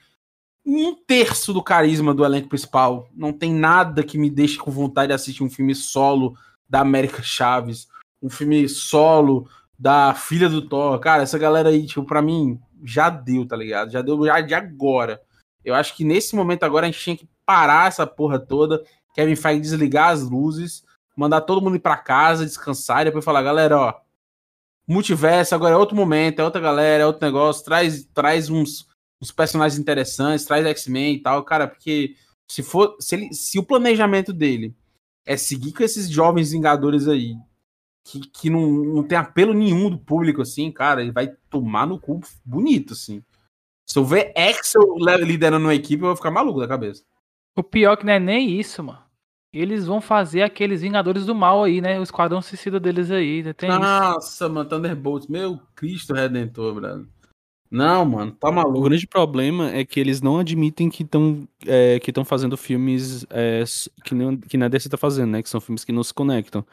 Speaker 2: um terço do carisma do elenco principal. Não tem nada que me deixe com vontade de assistir um filme solo da América Chaves, um filme solo da filha do Thor. Cara, essa galera aí, tipo, pra mim, já deu, tá ligado? Já deu já de agora. Eu acho que nesse momento agora a gente tinha que parar essa porra toda. Kevin Feige desligar as luzes, mandar todo mundo ir pra casa, descansar e depois falar, galera, ó, multiverso agora é outro momento, é outra galera, é outro negócio, traz, traz uns, uns personagens interessantes, traz X-Men e tal, cara, porque se for, se, ele, se o planejamento dele é seguir com esses jovens vingadores aí, que, que não, não tem apelo nenhum do público, assim, cara, ele vai tomar no cu bonito, assim. Se eu ver Axel liderando uma equipe, eu vou ficar maluco da cabeça.
Speaker 1: O pior que não é nem isso, mano. Eles vão fazer aqueles Vingadores do Mal aí, né? O Esquadrão Suicida deles aí. né? Tem isso.
Speaker 2: Nossa, mano, Thunderbolts, meu Cristo Redentor, brother. Não, mano, tá
Speaker 3: O
Speaker 2: maluco.
Speaker 3: grande problema é que eles não admitem que estão é, que estão fazendo filmes é, que, não, que na DC tá fazendo, né? Que são filmes que não se conectam.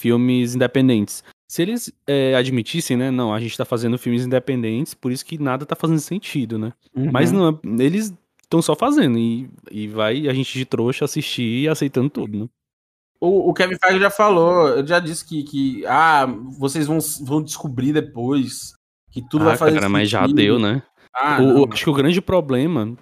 Speaker 3: Filmes independentes. Se eles é, admitissem, né? Não, a gente tá fazendo filmes independentes, por isso que nada tá fazendo sentido, né?
Speaker 2: Uhum.
Speaker 3: Mas não, é- eles estão só fazendo e, e vai a gente de trouxa assistir e aceitando tudo, né?
Speaker 2: O, o Kevin Feige já falou, já disse que, que ah, vocês vão, vão descobrir depois que tudo vai
Speaker 3: ah,
Speaker 2: fazer
Speaker 3: cara, mas já
Speaker 2: sentido.
Speaker 3: deu, né?
Speaker 2: Ah,
Speaker 3: O-
Speaker 2: não,
Speaker 3: o- acho que o grande problema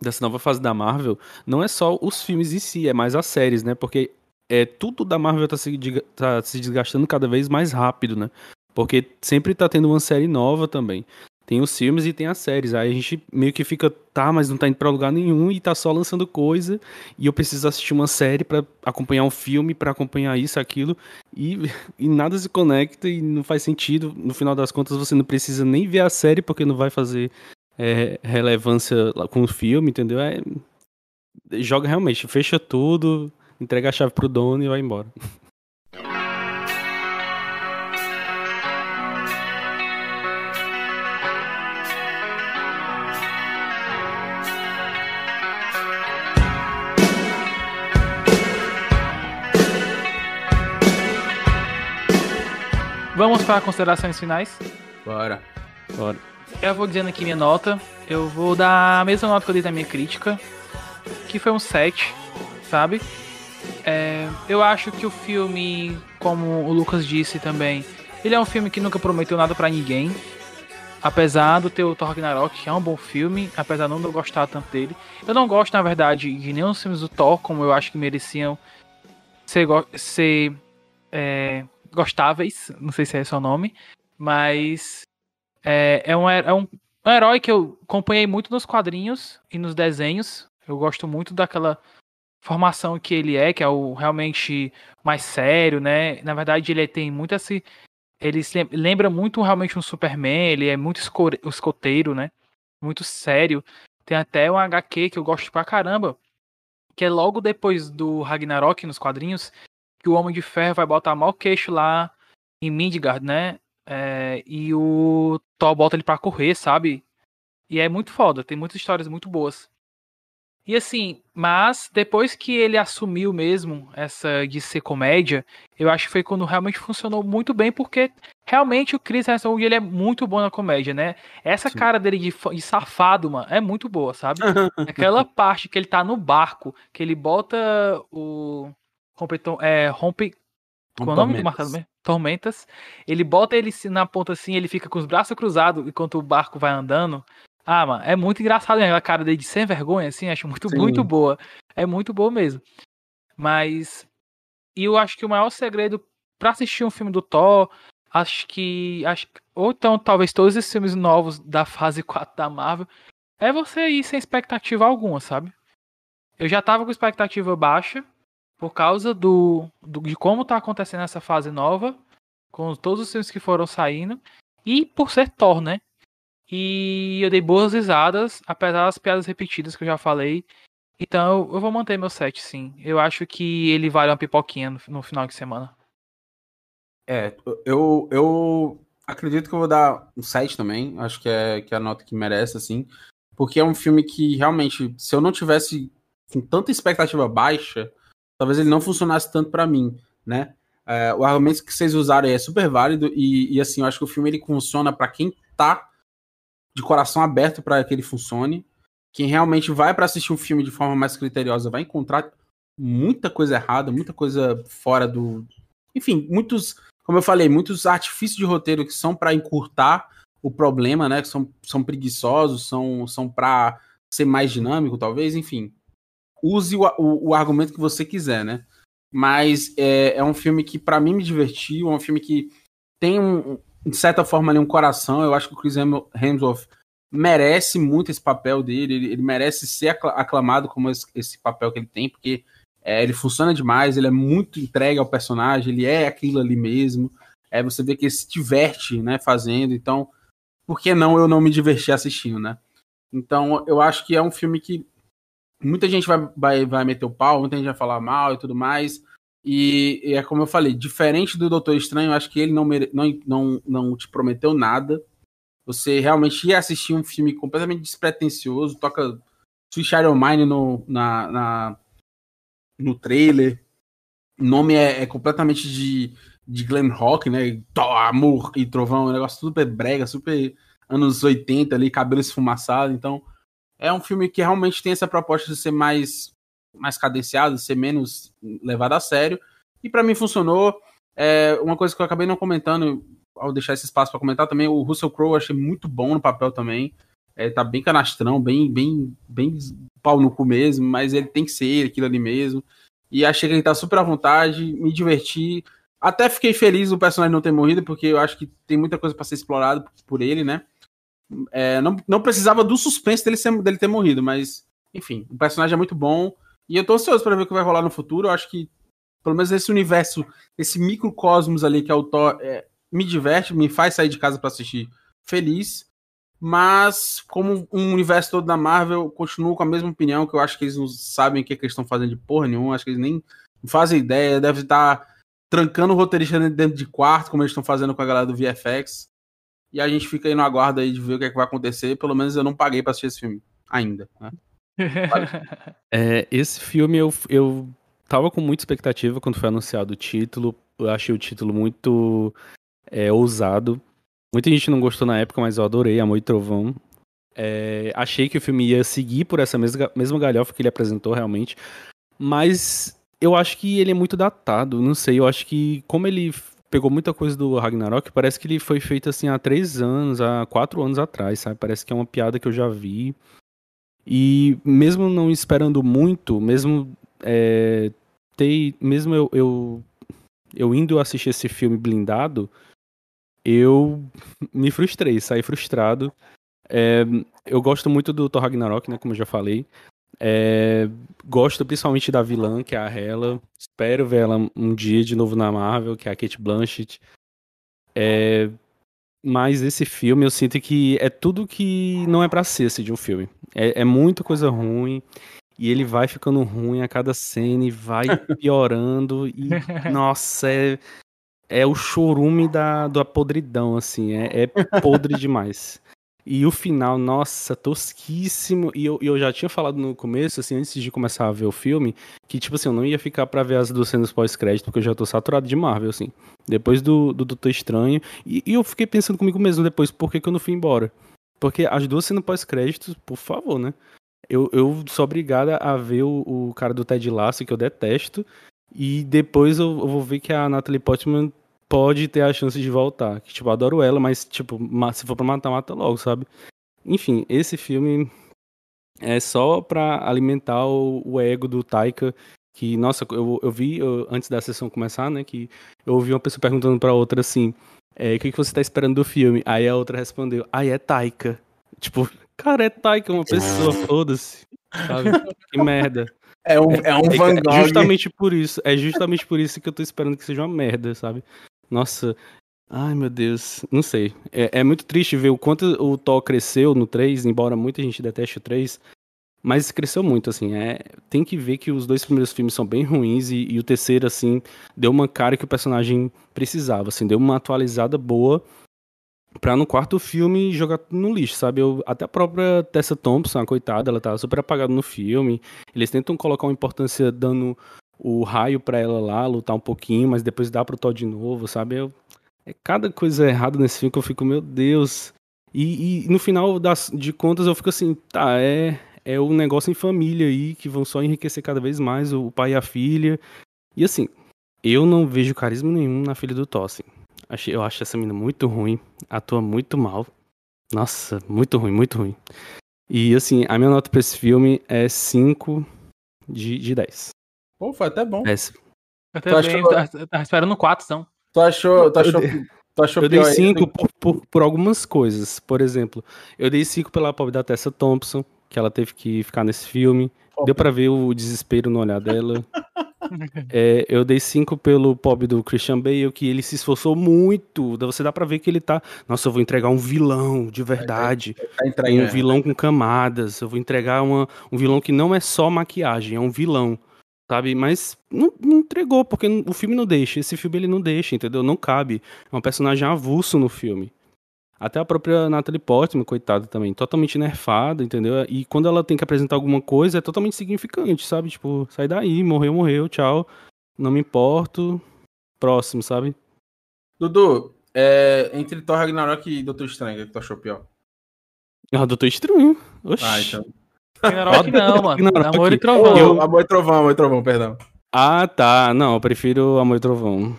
Speaker 3: dessa nova fase da Marvel não é só os filmes em si, é mais as séries, né? Porque é, tudo da Marvel tá se, tá se desgastando cada vez mais rápido, né? Porque sempre tá tendo uma série nova também. Tem os filmes e tem as séries. Aí a gente meio que fica, tá, mas não tá indo pra lugar nenhum e tá só lançando coisa. E eu preciso assistir uma série para acompanhar um filme, para acompanhar isso, aquilo. E, e nada se conecta e não faz sentido. No final das contas, você não precisa nem ver a série porque não vai fazer é, relevância com o filme, entendeu? É, joga realmente, fecha tudo, entrega a chave pro dono e vai embora.
Speaker 1: Vamos para considerações finais?
Speaker 2: Bora.
Speaker 3: Bora.
Speaker 1: Eu vou dizendo aqui minha nota. Eu vou dar a mesma nota que eu dei na minha crítica, que foi um 7, sabe? É, eu acho que o filme, como o Lucas disse também, ele é um filme que nunca prometeu nada para ninguém. Apesar do ter o Thor Ragnarok, que é um bom filme, apesar de não gostar tanto dele. Eu não gosto, na verdade, de nenhum dos filmes do Thor, como eu acho que mereciam ser, ser é, gostáveis, não sei se é esse o nome, mas é, é, um, é um, um herói que eu acompanhei muito nos quadrinhos e nos desenhos. Eu gosto muito daquela formação que ele é, que é o realmente mais sério, né? Na verdade, ele tem muito esse. Ele lembra muito realmente um Superman, ele é muito escoteiro, né? Muito sério. Tem até um HQ que eu gosto pra caramba, que é logo depois do Ragnarok nos quadrinhos, que o Homem de Ferro vai botar mal queixo lá em Midgard, né? É, e o Thor bota ele pra correr, sabe? E é muito foda, tem muitas histórias muito boas. E assim, mas depois que ele assumiu mesmo essa de ser comédia, eu acho que foi quando realmente funcionou muito bem, porque realmente o Chris Hemsworth ele é muito bom na comédia, né? Essa Sim. cara dele de, de, safado, mano, é muito boa, sabe? Aquela parte que ele tá no barco, que ele bota o rompe, é, rompe qual é o nome do marcador mesmo? Tormentas. Ele bota ele na ponta assim, ele fica com os braços cruzados enquanto o barco vai andando. Ah, mano, é muito engraçado né? a cara dele de sem vergonha, assim, acho muito, Sim. muito boa. É muito boa mesmo. Mas. E eu acho que o maior segredo para assistir um filme do Thor, acho que. Acho, ou então, talvez todos esses filmes novos da fase 4 da Marvel, é você ir sem expectativa alguma, sabe? Eu já tava com expectativa baixa, por causa do, do, de como tá acontecendo essa fase nova, com todos os filmes que foram saindo, e por ser Thor, né? E eu dei boas risadas, apesar das piadas repetidas que eu já falei. Então eu vou manter meu set, sim. Eu acho que ele vale uma pipoquinha no, no final de semana.
Speaker 2: É, eu, eu acredito que eu vou dar um 7 também. Acho que é, que é a nota que merece, assim. Porque é um filme que realmente, se eu não tivesse com tanta expectativa baixa, talvez ele não funcionasse tanto para mim, né? É, o argumento que vocês usaram é super válido e, e, assim, eu acho que o filme ele funciona para quem tá de coração aberto para que ele funcione. Quem realmente vai para assistir um filme de forma mais criteriosa vai encontrar muita coisa errada, muita coisa fora do. Enfim, muitos, como eu falei, muitos artifícios de roteiro que são para encurtar o problema, né? Que são, são preguiçosos, são, são para ser mais dinâmico, talvez, enfim. Use o, o, o, argumento que você quiser, né? Mas é, é um filme que, para mim, me divertiu, é um filme que tem um, de certa forma, ali um coração. Eu acho que o Chris Hemsworth merece muito esse papel dele. Ele, ele merece ser aclamado como esse, esse, papel que ele tem, porque é, ele funciona demais. Ele é muito entregue ao personagem. Ele é aquilo ali mesmo. É, você vê que ele se diverte, né, fazendo. Então, por que não eu não me divertir assistindo, né? Então, eu acho que é um filme que muita gente vai, vai, vai meter o pau, muita gente vai falar mal e tudo mais. E, e, é como eu falei, diferente do Doutor Estranho, acho que ele não, mere... não, não, não te prometeu nada. Você realmente ia assistir um filme completamente despretensioso, toca Sweet Iron Mine no, na, na, no trailer. O nome é, é, completamente de, de glam rock, né? Amor e trovão, um negócio super brega, super anos 80 ali, cabelo esfumaçado. Então, é um filme que realmente tem essa proposta de ser mais mais cadenciado, ser menos levado a sério. E para mim funcionou. É, uma coisa que eu acabei não comentando, ao deixar esse espaço para comentar também, o Russell Crowe eu achei muito bom no papel também. É, tá bem canastrão, bem, bem, bem pau no cu mesmo, mas ele tem que ser aquilo ali mesmo. E achei que ele tá super à vontade, me diverti. Até fiquei feliz o personagem não ter morrido, porque eu acho que tem muita coisa para ser explorado por ele, né? É, não, não precisava do suspense dele, ser, dele ter morrido, mas, enfim, o personagem é muito bom. E eu tô ansioso para ver o que vai rolar no futuro. Eu acho que, pelo menos esse universo, esse microcosmos ali que é o Thor, é, me diverte, me faz sair de casa para assistir feliz. Mas, como um universo todo da Marvel, continuo com a mesma opinião, que eu acho que eles não sabem o que, é que eles estão fazendo de porra nenhuma, acho que eles nem fazem ideia, deve estar trancando o roteirista dentro de quarto, como eles estão fazendo com a galera do VFX. E a gente fica aí no aguardo aí de ver o que, é que vai acontecer. Pelo menos eu não paguei pra assistir esse filme ainda. Né?
Speaker 3: é, esse filme eu, eu tava com muita expectativa quando foi anunciado o título. Eu achei o título muito é, ousado. Muita gente não gostou na época, mas eu adorei Amor e Trovão. É, achei que o filme ia seguir por essa mesma, mesma galhofa que ele apresentou realmente. Mas eu acho que ele é muito datado. Não sei, eu acho que como ele pegou muita coisa do Ragnarok, parece que ele foi feito assim há três anos, há quatro anos atrás, sabe? Parece que é uma piada que eu já vi. E mesmo não esperando muito, mesmo é, ter, mesmo eu, eu, eu indo assistir esse filme blindado, eu me frustrei, saí frustrado. É, eu gosto muito do Thor Ragnarok, né, como eu já falei. É, gosto principalmente da vilã, que é a Hela. Espero ver ela um dia de novo na Marvel, que é a Kate Blanchett. É, mas esse filme eu sinto que é tudo que não é para ser assim, de um filme. É, é muita coisa ruim. E ele vai ficando ruim a cada cena e vai piorando. E, nossa, é, é o chorume da, da podridão, assim. É, é podre demais. E o final, nossa, tosquíssimo. E eu, eu já tinha falado no começo, assim, antes de começar a ver o filme, que, tipo assim, eu não ia ficar pra ver as duas cenas pós-crédito, porque eu já tô saturado de Marvel, assim. Depois do, do Doutor Estranho. E, e eu fiquei pensando comigo mesmo depois, por que, que eu não fui embora? Porque as duas cenas pós-créditos, por favor, né? Eu, eu sou obrigada a ver o, o cara do Ted Lasso, que eu detesto. E depois eu, eu vou ver que a Natalie Portman pode ter a chance de voltar. Que, tipo, adoro ela, mas, tipo, se for pra matar, mata logo, sabe? Enfim, esse filme é só pra alimentar o, o ego do Taika. Que, nossa, eu, eu vi eu, antes da sessão começar, né? Que eu ouvi uma pessoa perguntando pra outra assim: é, o que, que você tá esperando do filme? Aí a outra respondeu: ah, é Taika. Tipo, cara, é Taika, uma pessoa, foda-se. Sabe? Que merda.
Speaker 2: É um, é um é, Van Gogh.
Speaker 3: É justamente por isso, é justamente por isso que eu tô esperando que seja uma merda, sabe? Nossa, ai meu Deus, não sei. É, é muito triste ver o quanto o Thor cresceu no 3, embora muita gente deteste o 3. Mas cresceu muito, assim. É, tem que ver que os dois primeiros filmes são bem ruins e, e, o terceiro, assim, deu uma cara que o personagem precisava, assim, deu uma atualizada boa pra no quarto filme jogar no lixo, sabe? Eu, até a própria Tessa Thompson, a coitada, ela tá super apagada no filme. Eles tentam colocar uma importância dando o raio para ela lá, lutar um pouquinho, mas depois dá pro Thor de novo, sabe? Eu, é cada coisa errada nesse filme que eu fico, meu Deus. E, e no final das, de contas eu fico assim, tá, é, é um negócio em família aí que vão só enriquecer cada vez mais o, pai e a filha. E assim, eu não vejo carisma nenhum na filha do. Achei, eu acho essa menina muito ruim, atua muito mal. Nossa, muito ruim, muito ruim. E assim, a minha nota pra esse filme é 5 de, de 10.
Speaker 2: Pô, foi até bom.
Speaker 3: Péssimo.
Speaker 1: Eu também achou... tava esperando 4, então.
Speaker 2: Tu achou, tu achou, tu achou
Speaker 3: eu dei 5 por, por, por, algumas coisas. Por exemplo, eu dei 5 pela pobre da Tessa Thompson, que ela teve que ficar nesse filme. Deu pra ver o desespero no olhar dela. é, eu dei 5 pelo pobre do Christian Bale, que ele se esforçou muito. Você dá pra ver que ele tá. Nossa, eu vou entregar um vilão de verdade. Tá um vilão com camadas. Eu vou entregar uma, um vilão que não é só maquiagem, é um vilão sabe? Mas não, não, entregou, porque o filme não deixa. Esse filme ele não deixa, entendeu? Não cabe. É um personagem avulso no filme. Até a própria Natalie Portman, coitada também, totalmente nerfada, entendeu? E quando ela tem que apresentar alguma coisa, é totalmente significante, sabe? Tipo, sai daí, morreu, morreu, tchau. Não me importo. Próximo, sabe?
Speaker 2: Dudu, é, entre Thor Ragnarok e Doutor Estranho, o que tu achou pior?
Speaker 3: Ah, Doutor Estranho.
Speaker 2: Oxi. Ah, então.
Speaker 1: Ragnarok não, mano. Ragnarok. Amor e Trovão.
Speaker 2: Eu... Amor e Trovão, Amor e Trovão, perdão.
Speaker 3: Ah, tá. Não, eu prefiro Amor e Trovão.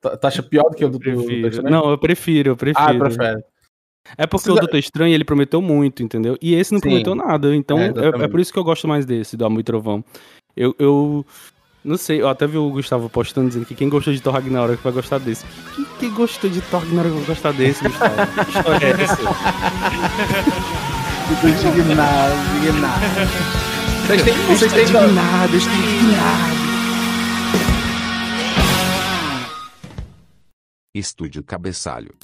Speaker 2: Tá, tá pior do que o do,
Speaker 3: do Estranho? Não, eu prefiro, eu ah, prefiro. Ah, prefere. É porque Cês... o Doutor Estranho, ele prometeu muito, entendeu? E esse não Sim. prometeu nada, então é, é, é, por isso que eu gosto mais desse, do Amor e Trovão. Eu, eu não sei, eu até vi o Gustavo postando dizendo que quem gostou de Thor Ragnarok vai gostar desse. Quem, gostou de Thor Ragnarok vai gostar desse, Gustavo? que história é essa?
Speaker 2: Estou indignado, indignado.
Speaker 5: Vocês têm, que têm
Speaker 3: indignado, estou indignado.
Speaker 6: Estúdio Cabeçalho.